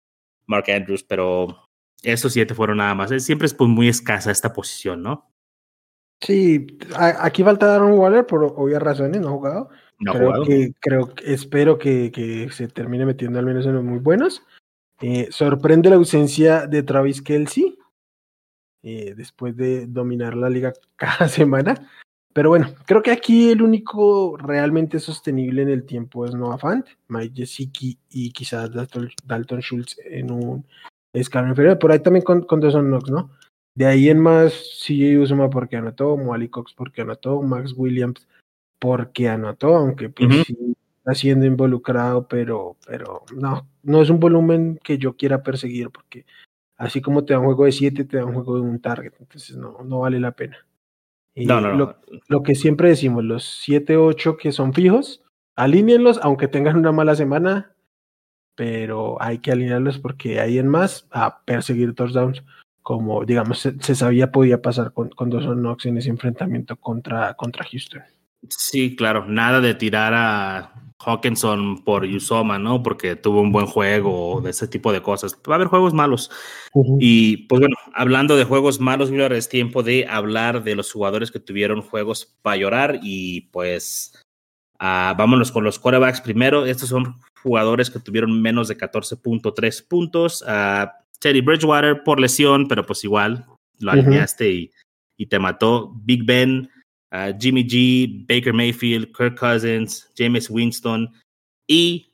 Speaker 1: Mark Andrews, pero esos siete fueron nada más. Siempre es pues, muy escasa esta posición, ¿no?
Speaker 2: Sí, aquí falta Darren Waller por obvias razones, no ha jugado. No creo jugado. que, creo, espero que, que, se termine metiendo al menos en los muy buenos. Eh, sorprende la ausencia de Travis Kelsey, eh, después de dominar la liga [laughs] cada semana. Pero bueno, creo que aquí el único realmente sostenible en el tiempo es Noah Fant, Mike Gesicki y quizás Dalton, Schultz en un escalón inferior. Por ahí también con, con Dawson Knox, ¿no? De ahí en más, CJ Usuma porque anotó, Moali Cox porque anotó, Max Williams porque anotó, aunque pues sí está siendo involucrado, pero, pero no, no es un volumen que yo quiera perseguir porque así como te da un juego de 7, te da un juego de un target, entonces no, no vale la pena. Y no, no, lo, lo, que siempre decimos, los 7, 8 que son fijos, alíñenlos, aunque tengan una mala semana, pero hay que alinearlos porque hay en más a perseguir touchdowns, como digamos se, sabía podía pasar con, con Dawson Knox en ese enfrentamiamente contra, contra Houston.
Speaker 1: Sí, claro, nada de tirar a Hawkinson por Usoma, ¿no? Porque tuvo un buen juego, de ese tipo de cosas. Va a haber juegos malos. Y pues bueno, hablando de juegos malos, es tiempo de hablar de los jugadores que tuvieron juegos para llorar y pues uh, vámonos con los quarterbacks primero. Estos son jugadores que tuvieron menos de 14.3 puntos. Uh, Teddy Bridgewater por lesión, pero pues igual lo alineaste y, y te mató. Big Ben Uh, Jimmy G, Baker Mayfield, Kirk Cousins, James Winston y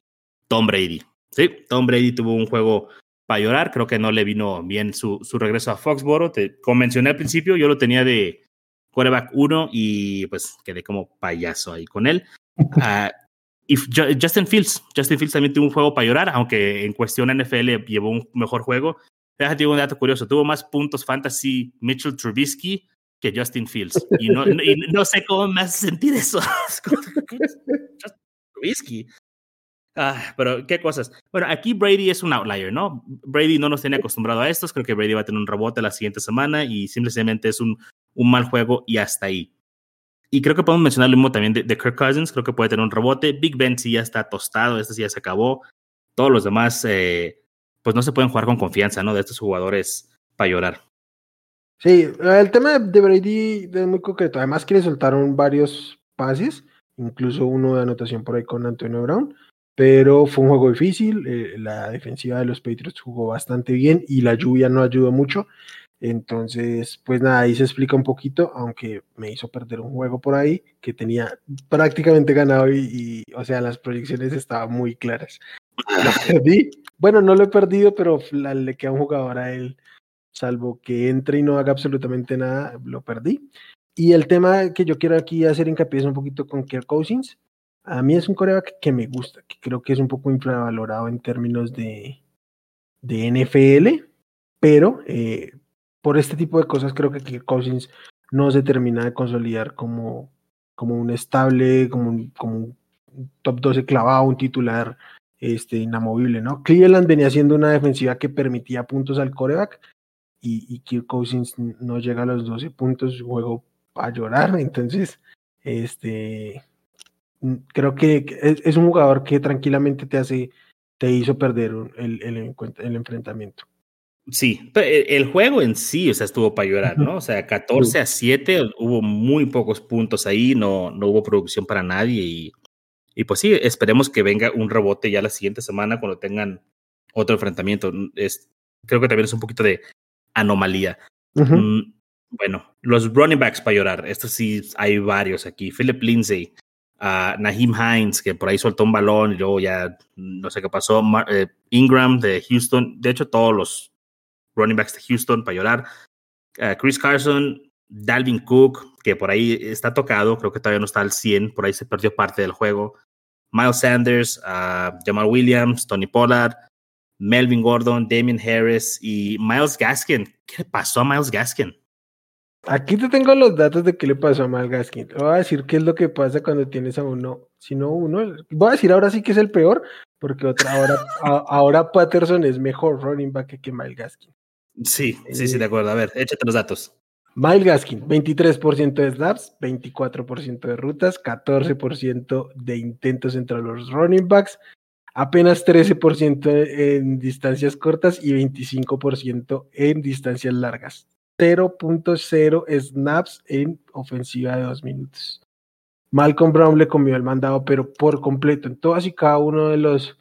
Speaker 1: Tom Brady. Sí, Tom Brady tuvo un juego para llorar. Creo que no le vino bien su, su regreso a Foxboro. Te convencioné al principio, yo lo tenía de quarterback 1 y pues quedé como payaso ahí con él. Uh, [laughs] y Justin Fields, Justin Fields también tuvo un juego para llorar, aunque en cuestión NFL llevó un mejor juego. Déjate un dato curioso, tuvo más puntos fantasy Mitchell Trubisky que Justin Fields. Y no, no sé cómo me hace sentir eso. [laughs] Whisky. Ah, pero qué cosas. Bueno, aquí Brady es un outlier, ¿no? Brady no nos tiene acostumbrado a estos. Creo que Brady va a tener un rebote la siguiente semana y simplemente es un, un mal juego y hasta ahí. Y creo que podemos mencionar lo mismo también de, Kirk Cousins. Creo que puede tener un rebote. Big Ben sí ya está tostado. Este sí ya se acabó. Todos los demás, eh, pues no se pueden jugar con confianza, ¿no? De estos jugadores para llorar.
Speaker 2: Sí, el tema de Brady es muy concreto. Además que le soltaron varios pases, incluso uno de anotación por ahí con Antonio Brown, pero fue un juego difícil. Eh, la defensiva de los Patriots jugó bastante bien y la lluvia no ayudó mucho. Entonces, pues nada, ahí se explica un poquito, aunque me hizo perder un juego por ahí que tenía prácticamente ganado y, o sea, las proyecciones estaban muy claras. Lo perdí. Bueno, no lo he perdido, pero le queda un jugador a él salvo que entre y no haga absolutamente nada, lo perdí. Y el tema que yo quiero aquí hacer hincapié es un poquito con Kirk Cousins. A mí es un coreback que me gusta, que creo que es un poco infravalorado en términos de, de NFL, pero eh, por este tipo de cosas creo que Kirk Cousins no se termina de consolidar como, como un estable, como un, como un top 12 clavado, un titular este, inamovible, ¿no? Cleveland venía siendo una defensiva que permitía puntos al coreback y, y Kirk Cousins no llega a los 12 puntos, juego a llorar, [laughs] entonces, este, creo que es, un jugador que tranquilamente te hace, te hizo perder el, el, el enfrentamiento.
Speaker 1: Sí, el juego en sí, o sea, estuvo para llorar, ¿no? O sea, 14 a 7, hubo muy pocos puntos ahí, no, no hubo producción para nadie y, y pues sí, esperemos que venga un rebote ya la siguiente semana cuando tengan otro enfrentamiento. Es, creo que también es un poquito de anomalía. Mm, bueno, los running backs para llorar. Estos sí hay varios aquí. Philip Lindsay, uh, Naheem Hines, que por ahí soltó un balón y luego ya no sé qué pasó. Eh, Ingram de Houston. De hecho, todos los running backs de Houston para llorar. Uh, Chris Carson, Dalvin Cook, que por ahí está tocado. Creo que todavía no está al 100. Por ahí se perdió parte del juego. Miles Sanders, uh, Jamal Williams, Tony Pollard, Melvin Gordon, Damien Harris y Miles Gaskin. ¿Qué le pasó a Miles Gaskin?
Speaker 2: Aquí te tengo los datos de qué le pasó a Miles Gaskin. Voy a decir qué es lo que pasa cuando tienes a uno, si no uno, voy a decir ahora sí que es el peor, porque ahora, [laughs] ahora Patterson es mejor running back que Miles Gaskin.
Speaker 1: Sí, sí, sí, de acuerdo. A ver, échate los datos.
Speaker 2: Miles Gaskin, 23% de snaps, 24% de rutas, 14% de intentos entre los running backs, apenas 13% en distancias cortas y 25% en distancias largas. 0.0 snaps en ofensiva de dos minutos. Malcolm Brown le comió el mandado, pero por completo, en todas y cada uno de los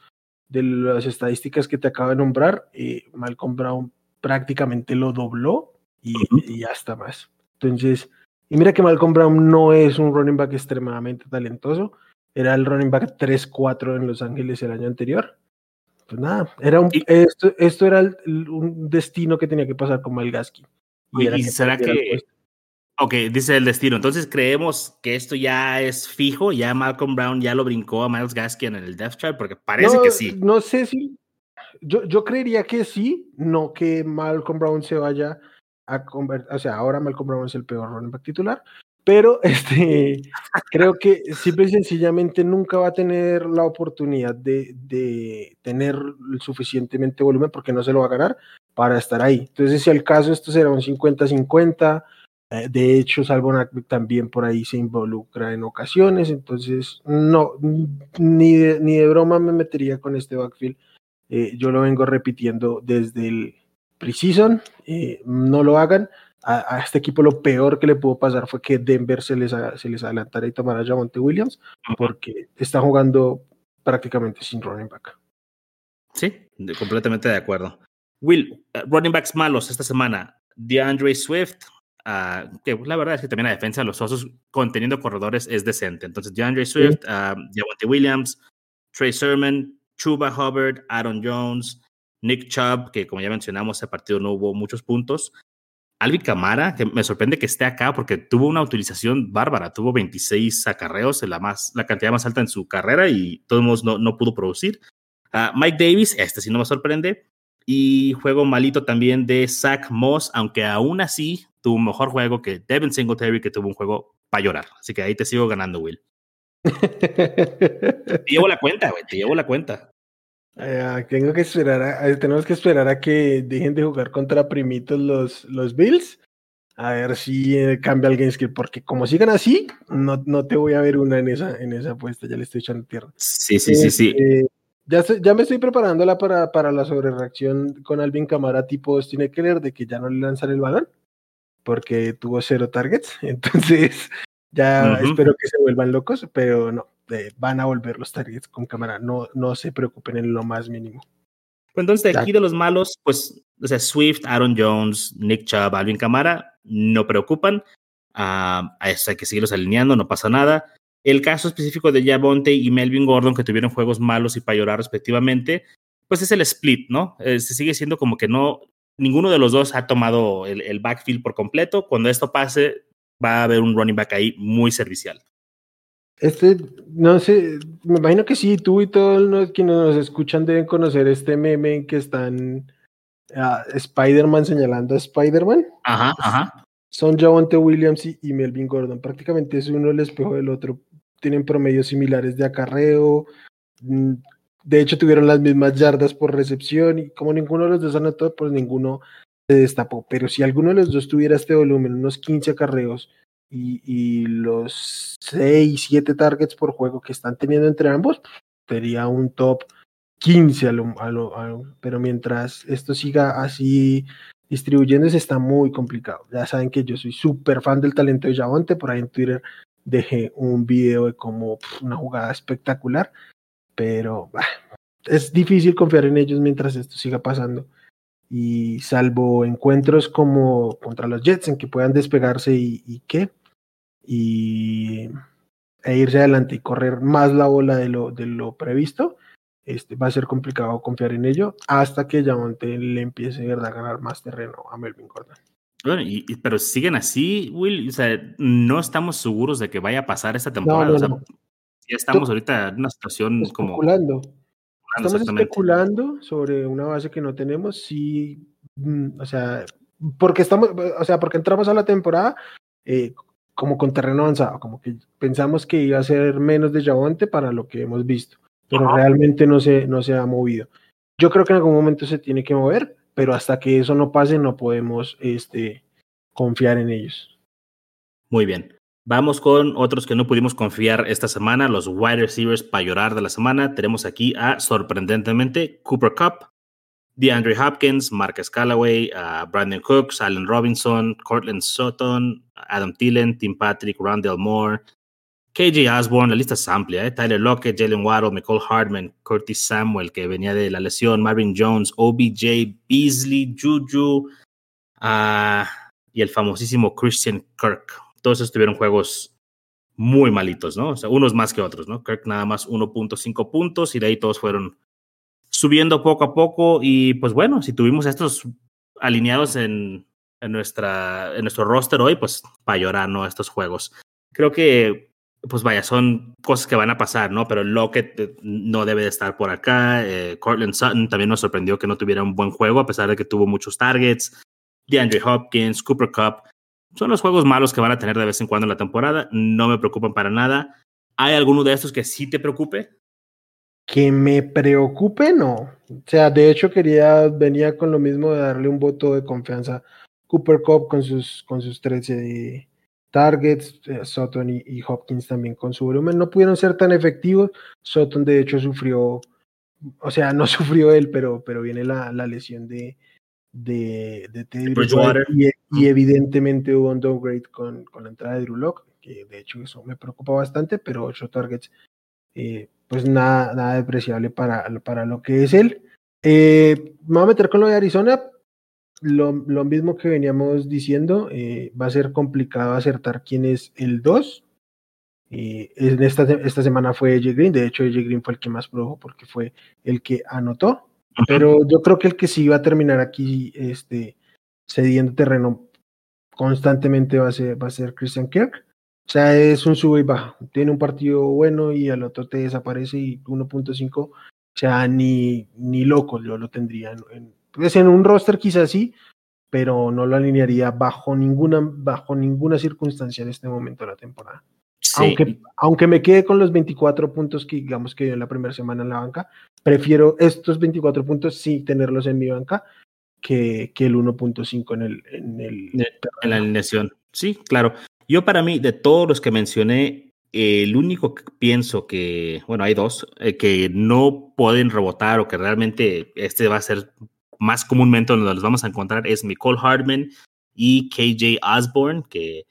Speaker 2: de las estadísticas que te acabo de nombrar, eh, Malcolm Brown prácticamente lo dobló y, y hasta más. Entonces, Y mira que Malcolm Brown no es un running back extremadamente talentoso. Era el running back 3-4 en Los Ángeles el año anterior. Pues nada, era un, esto, esto era un destino que tenía que pasar con Malgaski.
Speaker 1: Y, y será que... Ok, dice el destino. Entonces creemos que esto ya es fijo, ya Malcolm Brown ya lo brincó a Miles Gaskin en el depth chart, porque parece que sí.
Speaker 2: No sé si. Yo, yo creería que sí, no que Malcolm Brown se vaya a convertir. O sea, ahora Malcolm Brown es el peor running back titular, pero [laughs] este, creo que simple y sencillamente nunca va a tener la oportunidad de, de tener suficientemente volumen porque no se lo va a ganar para estar ahí. Entonces, si al caso esto será un 50-50 eh, de hecho, Salvo también por ahí se involucra en ocasiones, entonces no, ni de, ni de broma me metería con este backfield. Eh, yo lo vengo repitiendo desde el preseason, eh, no lo hagan. A, este equipo lo peor que le pudo pasar fue que Denver se les, se les adelantara y tomara a Javonte Williams, porque está jugando prácticamente sin running back.
Speaker 1: Sí, completamente de acuerdo. Will, running backs malos esta semana. DeAndre Swift, Ah, que la verdad es que también la defensa de los Osos conteniendo corredores es decente. Entonces, DeAndre Swift, sí. uh, Williams, Trey Sermon, Chuba Hubbard, Aaron Jones, Nick Chubb, que como ya mencionamos, ese partido no hubo muchos puntos. Alvin Camara, que me sorprende que esté acá porque tuvo una utilización bárbara, tuvo 26 acarreos, la, más, la cantidad más alta en su carrera y todos no, no pudo producir. Uh, Mike Davis, este sí no me sorprende. Y juego malito también de Zach Moss, aunque aún así tuvo un mejor juego que Devin Singletary, que tuvo un juego para llorar. Así que ahí te sigo ganando, Will. [laughs] te llevo la cuenta, güey, te llevo la cuenta.
Speaker 2: Uh, tengo que esperar a, tenemos que esperar a que dejen de jugar contra primitos los, los Bills. A ver si eh, cambia el game porque como sigan así, no, no te voy a ver una en esa, en esa apuesta, ya le estoy echando tierra.
Speaker 1: Sí, sí, sí, sí.
Speaker 2: Este, ya, ya me estoy preparándola para, para la sobrereacción con Alvin Camara tipo tiene que leer de que ya no le lanzan el balón porque tuvo cero targets. [laughs] Entonces, ya espero que se vuelvan locos, pero no, eh, van a volver los targets con cámara. No, no se preocupen en lo más mínimo.
Speaker 1: Pues entonces, aquí de los malos, pues, o sea, Swift, Aaron Jones, Nick Chubb, Alvin Camara, no preocupan. a eso hay que seguirlos alineando, no pasa nada. El caso específico de Javonte y Melvin Gordon, que tuvieron juegos malos y para llorar respectivamente, pues es el split, ¿no? Eh, se sigue siendo como que no, ninguno de los dos ha tomado el, backfield por completo. Cuando esto pase, va a haber un running back ahí muy servicial.
Speaker 2: Este, no sé, me imagino que sí, tú y todos los quienes nos escuchan deben conocer este meme en que están uh, Spider-Man señalando a Spider-Man.
Speaker 1: Ajá, ajá.
Speaker 2: Son Javonte Williams y, y, Melvin Gordon. Prácticamente es uno el espejo del otro. Tienen promedios similares de acarreo, mm, de hecho, tuvieron las mismas yardas por recepción y como ninguno de los dos anotó, pues ninguno se destapó. Pero si alguno de los dos tuviera este volumen, unos 15 acarreos y, y los 6, 7 targets por juego que están teniendo entre ambos, sería un top 15 a lo, a lo, pero mientras esto siga así distribuyéndose está muy complicado. Ya saben que yo soy súper fan del talento de Javonte, por ahí en Twitter dejé un video de como una jugada espectacular pero es difícil confiar en ellos mientras esto siga pasando. Y salvo encuentros como contra los Jets en que puedan despegarse y, y qué, y, e irse adelante y correr más la bola de lo, de lo previsto, este, va a ser complicado confiar en ello hasta que Yamonte le empiece verdad, a ganar más terreno a Melvin Gordon.
Speaker 1: Bueno, y, pero siguen así, Will. O sea, no estamos seguros de que vaya a pasar esta temporada. o sea, ya estamos ahorita en una situación
Speaker 2: especulando. Como... Estamos especulando sobre una base que no tenemos, sí, mm, o sea, porque estamos, o sea, porque entramos a la temporada eh, como con terreno avanzado, como que pensamos que iba a ser menos de Javonte para lo que hemos visto, pero realmente no se, no se ha movido. Yo creo que en algún momento se tiene que mover, pero hasta que eso no pase no podemos este, confiar en ellos.
Speaker 1: Muy bien. Vamos con otros que no pudimos confiar esta semana, los wide receivers para llorar de la semana. Tenemos aquí a, sorprendentemente, Cooper Cup, DeAndre Hopkins, Marcus Callaway, Brandon Cooks, Allen Robinson, Cortland Sutton, Adam Thielen, Tim Patrick, Rondell Moore, KJ Osborne, la lista es amplia, ¿eh? Tyler Lockett, Jalen Waddle, Nicole Hardman, Curtis Samuel, que venía de la lesión, Marvin Jones, OBJ, Beasley, Juju, uh, y el famosísimo Christian Kirk todos esos tuvieron juegos muy malitos, ¿no? O sea, unos más que otros, ¿no? Kirk nada más 1.5 puntos y de ahí todos fueron subiendo poco a poco y pues bueno, si tuvimos estos alineados en, en, nuestra, en nuestro roster hoy, pues para llorar, ¿no? Estos juegos. Creo que, pues vaya, son cosas que van a pasar, ¿no? Pero Lockett eh, no debe de estar por acá. Eh, Cortland Sutton también nos sorprendió que no tuviera un buen juego, a pesar de que tuvo muchos targets. DeAndre Hopkins, Cooper Cup. Son los juegos malos que van a tener de vez en cuando en la temporada. No me preocupan para nada. ¿Hay alguno de estos que sí te preocupe?
Speaker 2: Que me preocupe, no. O sea, de hecho quería, venía con lo mismo de darle un voto de confianza. Cooper Cup con sus, con sus 13 targets, eh, Sutton y, Hopkins también con su volumen. No pudieron ser tan efectivos. Sutton de hecho sufrió, o sea, no [laughs] sufrió él, pero, pero viene la, la lesión de, de, de Teddy Bridgewater. Y, evidentemente hubo un downgrade con, con la entrada de Drew Locke, que de hecho eso me preocupa bastante, pero ocho targets, eh, pues nada, nada despreciable para, para lo que es él. Eh, me voy a meter con lo de Arizona. Lo, lo mismo que veníamos diciendo, eh, va a ser complicado acertar quién es el 2. Eh, en esta, esta semana fue AJ Green, de hecho AJ Green fue el que más produjo porque fue el que anotó. Pero yo creo que el que sí va a terminar aquí este, cediendo terreno constantemente va a ser, va a ser Christian Kirk. O sea, es un sube y baja. Tiene un partido bueno y al otro te desaparece y 1.5, o sea, ni, ni loco yo lo tendría. En, pues en un roster quizás sí, pero no lo alinearía bajo ninguna, bajo ninguna circunstancia en este momento de la temporada. Aunque, aunque me quede con los 24 puntos que digamos que dio en la primera semana en la banca, prefiero estos 24 puntos sí tenerlos en mi banca que, que el 1.5 en el, en el
Speaker 1: en la alineación. Sí, claro. Yo para mí, de todos los que mencioné, el único que pienso que, bueno, hay dos, eh, que no pueden rebotar o que realmente este va a ser más comúnmente donde los vamos a encontrar es Nicole Hardman y KJ Osborne, que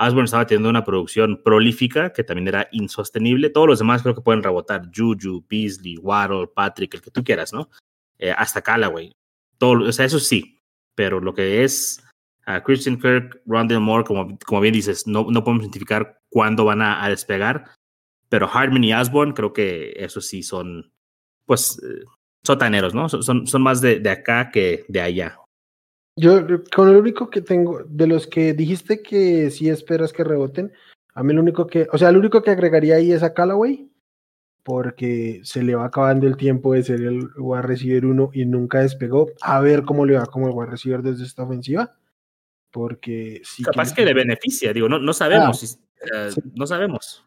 Speaker 1: Asborn estaba teniendo una producción prolífica que también era insostenible. Todos los demás creo que pueden rebotar. Juju, Beasley, Waddle, Patrick, el que tú quieras, ¿no? Eh, hasta Callaway. Todo, o sea, eso sí. Pero lo que es Christian Kirk, Rondell Moore, como, como bien dices, no, no podemos identificar cuándo van a, despegar. Pero Hardman y Asborn creo que eso sí son, pues, eh, sotaneros, ¿no? Son, son más de, de acá que de allá.
Speaker 2: Yo con el único que tengo, de los que dijiste que sí esperas que reboten, a mí el único que, o sea, el único que agregaría ahí es a Callaway, porque se le va acabando el tiempo de ser el wide receiver uno y nunca despegó. A ver cómo le va como el wide receiver desde esta ofensiva, porque
Speaker 1: sí. Capaz que, le beneficia, digo, no, no sabemos, ah, no sabemos.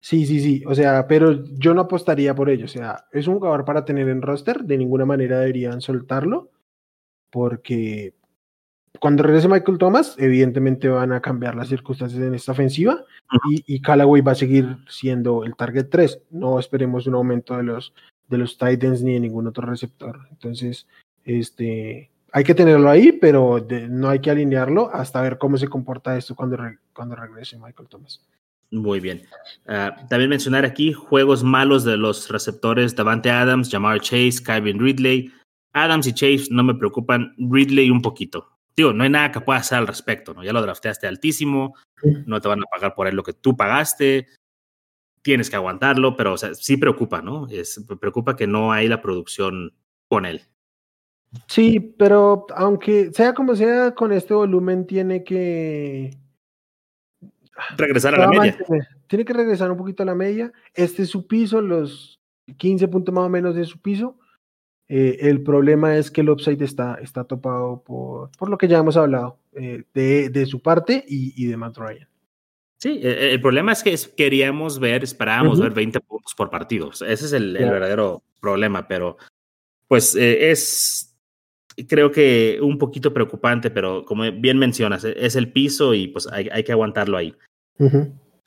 Speaker 2: Sí, sí, sí, o sea, pero yo no apostaría por ello, o sea, es un jugador para tener en roster, de ninguna manera deberían soltarlo, porque cuando regrese Michael Thomas, evidentemente van a cambiar las circunstancias en esta ofensiva y, y, Callaway va a seguir siendo el target 3. No esperemos un aumento de los, de los Titans ni de ningún otro receptor. Entonces, este, hay que tenerlo ahí, pero no hay que alinearlo hasta ver cómo se comporta esto cuando, cuando regrese Michael Thomas.
Speaker 1: Muy bien. Uh, también mencionar aquí juegos malos de los receptores Davante Adams, Jamar Chase, Kevin Ridley. Adams y Chase no me preocupan, Ridley un poquito digo, no hay nada que pueda hacer al respecto, ¿no? Ya lo drafteaste altísimo, no te van a pagar por él lo que tú pagaste, tienes que aguantarlo, pero o sea, sí preocupa, ¿no? Es, preocupa que no hay la producción con él.
Speaker 2: Sí, pero aunque sea como sea, con este volumen tiene que
Speaker 1: regresar a la media.
Speaker 2: Tiene que regresar un poquito a la media. Este es su piso, los 15 puntos más o menos de su piso. Eh, el problema es que el upside está, está topado por, por lo que ya hemos hablado, eh, de, de, su parte y, y, de Matt Ryan.
Speaker 1: Sí, e, e, el, problema es que queríamos ver, esperábamos ver 20 puntos por partido. Ese es el, el verdadero problema, pero pues eh, es, creo que un poquito preocupante, pero como bien mencionas, e, es el piso y pues hay, hay que aguantarlo ahí.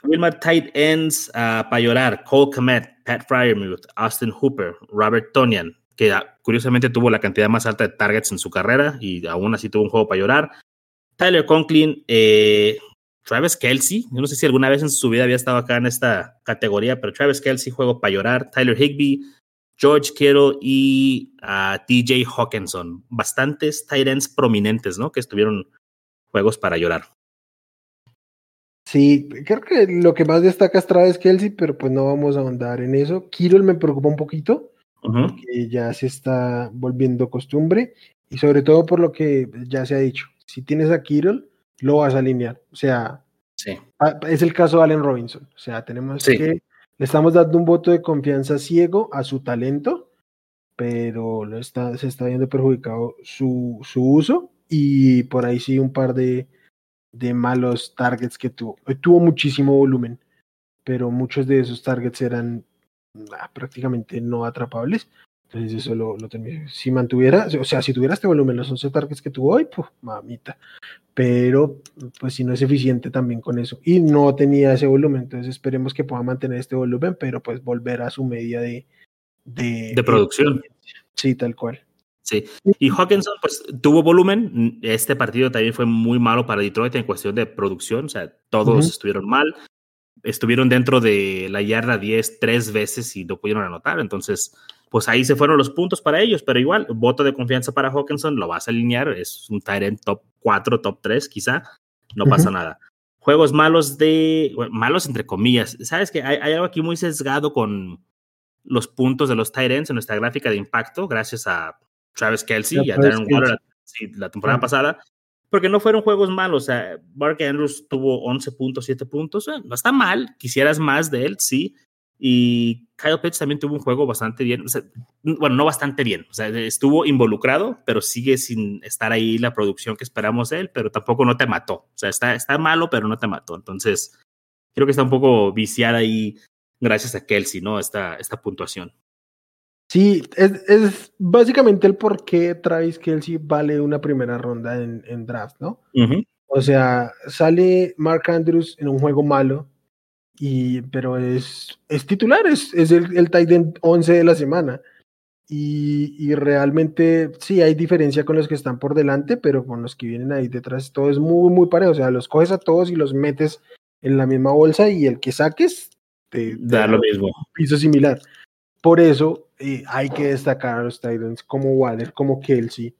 Speaker 1: Wilmar Tight Ends uh, para llorar, Cole Komet, Pat Fryermuth, Austin Hooper, Robert Tonian, que curiosamente tuvo la cantidad más alta de targets en su carrera y aún así tuvo un juego para llorar. Tyler Conklin, eh, Travis Kelsey, yo no sé si alguna vez en su vida había estado acá en esta categoría, pero Travis Kelsey, juego para llorar. Tyler Higby, George Kittle y uh, DJ Hawkinson. Bastantes tight ends prominentes, ¿no? Que estuvieron juegos para llorar.
Speaker 2: Sí, creo que lo que más destaca es Travis Kelsey, pero pues no vamos a ahondar en eso. Kirill me preocupa un poquito, porque ya se está volviendo costumbre, y sobre todo por lo que ya se ha dicho. Si tienes a Kirill, lo vas a alinear. O sea, es el caso de Allen Robinson. O sea, tenemos que le estamos dando un voto de confianza ciego a su talento, pero lo está, se está viendo perjudicado su, su uso, y por ahí sí un par de de malos targets que tuvo. Tuvo muchísimo volumen, pero muchos de esos targets eran ah, prácticamente no atrapables. Entonces eso lo, lo Si mantuviera, o sea, si tuviera este volumen, los 11 targets que tuvo hoy, pues mamita. Pero pues si no es eficiente también con eso. Y no tenía ese volumen, entonces esperemos que pueda mantener este volumen, pero pues volver a su media de...
Speaker 1: De, de producción.
Speaker 2: Sí, tal cual.
Speaker 1: Sí, y Hawkinson pues tuvo volumen, este partido también fue muy malo para Detroit en cuestión de producción, o sea, todos estuvieron mal, estuvieron dentro de la yarda 10 tres veces y no pudieron anotar, entonces pues ahí se fueron los puntos para ellos, pero igual, voto de confianza para Hawkinson, lo vas a alinear, es un Tyrant top 4, top 3 quizá, no pasa nada. Juegos malos de, malos entre comillas, sabes que hay, hay, algo aquí muy sesgado con los puntos de los Tyrants en nuestra gráfica de impacto, gracias a Travis Kelsey y a Darren Waller la, temporada pasada, porque no fueron juegos malos. O sea, Mark Andrews tuvo 11.7 puntos, eh, no está mal, quisieras más de él, sí. Y Kyle Pitts también tuvo un juego bastante bien, bueno, no bastante bien, o sea, estuvo involucrado, pero sigue sin estar ahí la producción que esperamos de él, pero tampoco no te mató. O sea, está, está malo, pero no te mató. Entonces, creo que está un poco viciada ahí gracias a Kelsey, ¿no? Esta, esta puntuación.
Speaker 2: Sí, es, básicamente el por qué Travis Kelsey vale una primera ronda en, draft, ¿no? O sea, sale Mark Andrews en un juego malo, y, pero es, es titular, es, es el, el tight end 11 de la semana. Y, y, realmente sí hay diferencia con los que están por delante, pero con los que vienen ahí detrás todo es muy, muy parejo. O sea, los coges a todos y los metes en la misma bolsa y el que saques
Speaker 1: te, da lo mismo.
Speaker 2: Piso similar. Por eso eh, hay que destacar a los Titans como Waller, como Kelsey.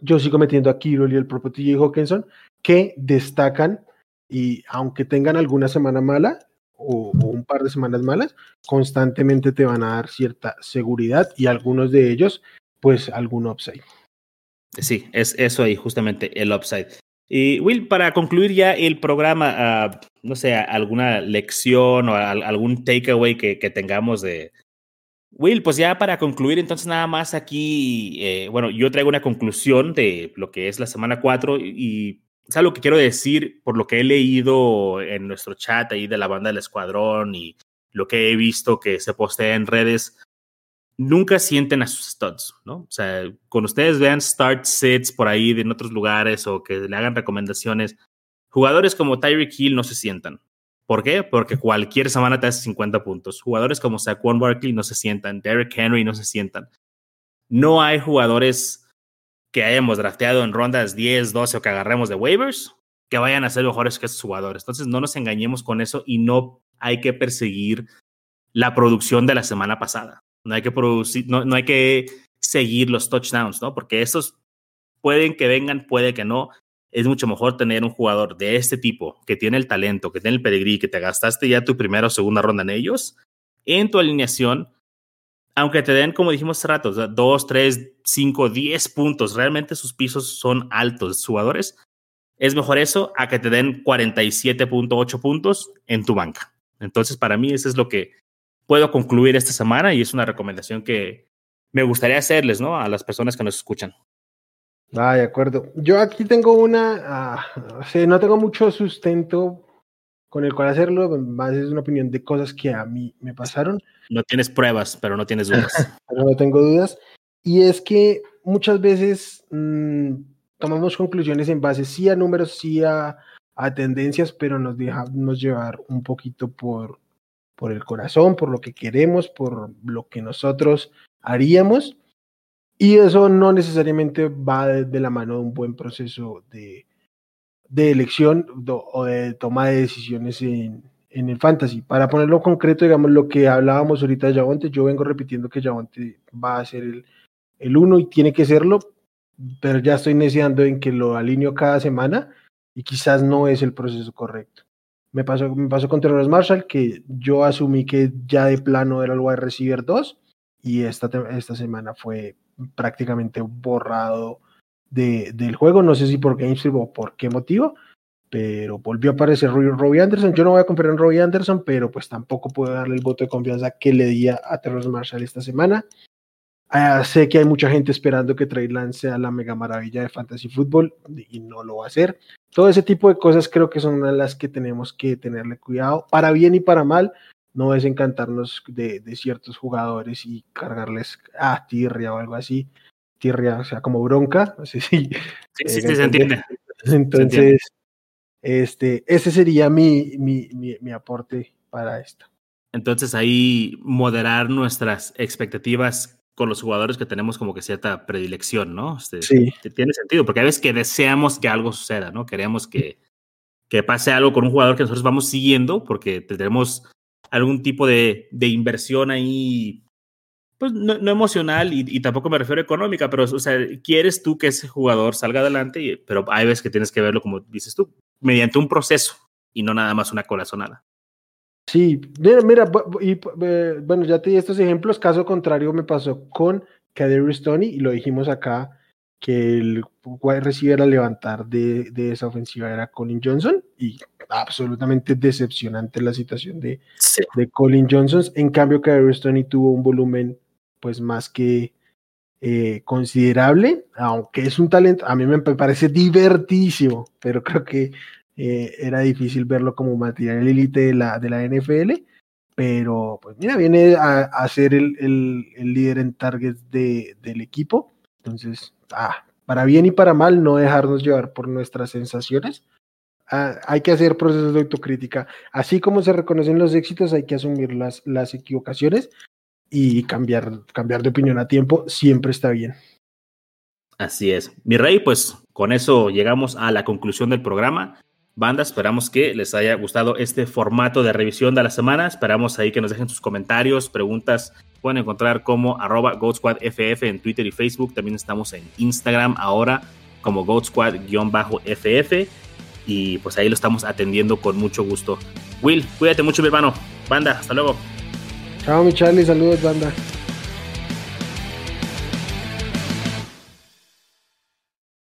Speaker 2: Yo sigo metiendo a Kirol y el propio TJ Hawkinson, que destacan y aunque tengan alguna semana mala o, un par de semanas malas, constantemente te van a dar cierta seguridad y algunos de ellos, pues algún upside.
Speaker 1: Sí, es eso ahí, justamente el upside. Y Will, para concluir ya el programa, ah, no sé, alguna lección o algún takeaway que tengamos de, Will, pues ya para concluir, entonces nada más aquí, eh, bueno, yo traigo una conclusión de lo que es la semana 4 y, es algo que quiero decir por lo que he leído en nuestro chat ahí de la banda del escuadrón y lo que he visto que se postea en redes. Nunca sienten a sus studs, ¿no? O sea, cuando ustedes vean start sets por ahí en otros lugares o que le hagan recomendaciones, jugadores como Tyreek Hill no se sientan. ¿Por qué? Porque cualquier semana te hace 50 puntos. Jugadores como Saquon Barkley no se sientan, Derrick Henry no se sientan. No hay jugadores que hayamos drafteado en rondas 10, 12 o que agarremos de waivers que vayan a ser mejores que estos jugadores. Entonces no nos engañemos con eso y no hay que perseguir la producción de la semana pasada. No hay que producir, no, no hay que seguir los touchdowns, ¿no? Porque estos pueden que vengan, puede que no es mucho mejor tener un jugador de este tipo, que tiene el talento, que tiene el pedigrí, que te gastaste ya tu primera o segunda ronda en ellos, en tu alineación, aunque te den, como dijimos hace rato, 2, 3, 5, 10 puntos, realmente sus pisos son altos, jugadores, es mejor eso a que te den 47.8 puntos en tu banca. Entonces, para mí, eso es lo que puedo concluir esta semana y es una recomendación que me gustaría hacerles, ¿no? A las personas que nos escuchan.
Speaker 2: Ah, de acuerdo. Yo aquí tengo una, ah, no tengo mucho sustento con el cual hacerlo, más es una opinión de cosas que a mí me pasaron.
Speaker 1: No tienes pruebas, pero no tienes dudas. [laughs]
Speaker 2: pero no tengo dudas. Y es que muchas veces mm, tomamos conclusiones en base sí a números, sí a, a tendencias, pero nos dejamos llevar un poquito por, por el corazón, por lo que queremos, por lo que nosotros haríamos. Y eso no necesariamente va de, la mano de un buen proceso de, de elección o de toma de decisiones en, en, el fantasy. Para ponerlo concreto, digamos, lo que hablábamos ahorita de Javonte, yo vengo repitiendo que Javonte va a ser el, el uno y tiene que serlo, pero ya estoy neceando en que lo alineo cada semana y quizás no es el proceso correcto. Me pasó, me pasó con Terrence Marshall, que yo asumí que ya de plano era el wide receiver 2 y esta, esta semana fue prácticamente borrado de, del juego. No sé si por GameStream o por qué motivo, pero volvió a aparecer Robbie Anderson. Yo no voy a confiar en Robbie Anderson, pero pues tampoco puedo darle el voto de confianza que le di a, Terrence Marshall esta semana. Ah, sé que hay mucha gente esperando que Trey Lance sea la mega maravilla de fantasy fútbol y no lo va a hacer. Todo ese tipo de cosas creo que son las que tenemos que tenerle cuidado, para bien y para mal. No es encantarnos de, de ciertos jugadores y cargarles a tirria o algo así. Tirria, o sea, como bronca. No sé si.
Speaker 1: Sí, sí, se entiende.
Speaker 2: Entonces, este, ese sería mi, mi, mi, aporte para esto.
Speaker 1: Entonces ahí moderar nuestras expectativas con los jugadores que tenemos como que cierta predilección, ¿no? Este, sí. Tiene sentido, porque a veces que deseamos que algo suceda, ¿no? Queremos que, [laughs] que pase algo con un jugador que nosotros vamos siguiendo porque tenemos algún tipo de, de inversión ahí, pues no, emocional y, tampoco me refiero a económica, pero, o sea, quieres tú que ese jugador salga adelante, pero hay veces que tienes que verlo como dices tú, mediante un proceso y no nada más una corazonada.
Speaker 2: Sí, mira, mira y, eh, bueno, ya te di estos ejemplos. Caso contrario, me pasó con Kader Stoney y lo dijimos acá que el wide receiver a levantar de, de, esa ofensiva era Colin Johnson y absolutamente decepcionante la situación de, de Colin Johnson. En cambio, Kader Stoney tuvo un volumen pues más que eh, considerable, aunque es un talento, a mí me parece divertísimo, pero creo que eh, era difícil verlo como material élite de la, de la NFL, pero pues mira, viene a, ser el, el, líder en targets de, del equipo, entonces, ah, para bien y para mal, no dejarnos llevar por nuestras sensaciones. Ah, hay que hacer procesos de autocrítica. Así como se reconocen los éxitos, hay que asumir las, las equivocaciones y cambiar, cambiar de opinión a tiempo siempre está bien.
Speaker 1: Así es. Mi rey, pues con eso llegamos a la conclusión del programa. Banda, esperamos que les haya gustado este formato de revisión de la semana. Esperamos ahí que nos dejen sus comentarios, preguntas. Pueden encontrar como arroba en Twitter y Facebook. También estamos en Instagram ahora como GoatSquad-FF. Y pues ahí lo estamos atendiendo con mucho gusto. Will, cuídate mucho, mi hermano. Banda, hasta luego.
Speaker 2: Chao, mi Charlie. Saludos, banda.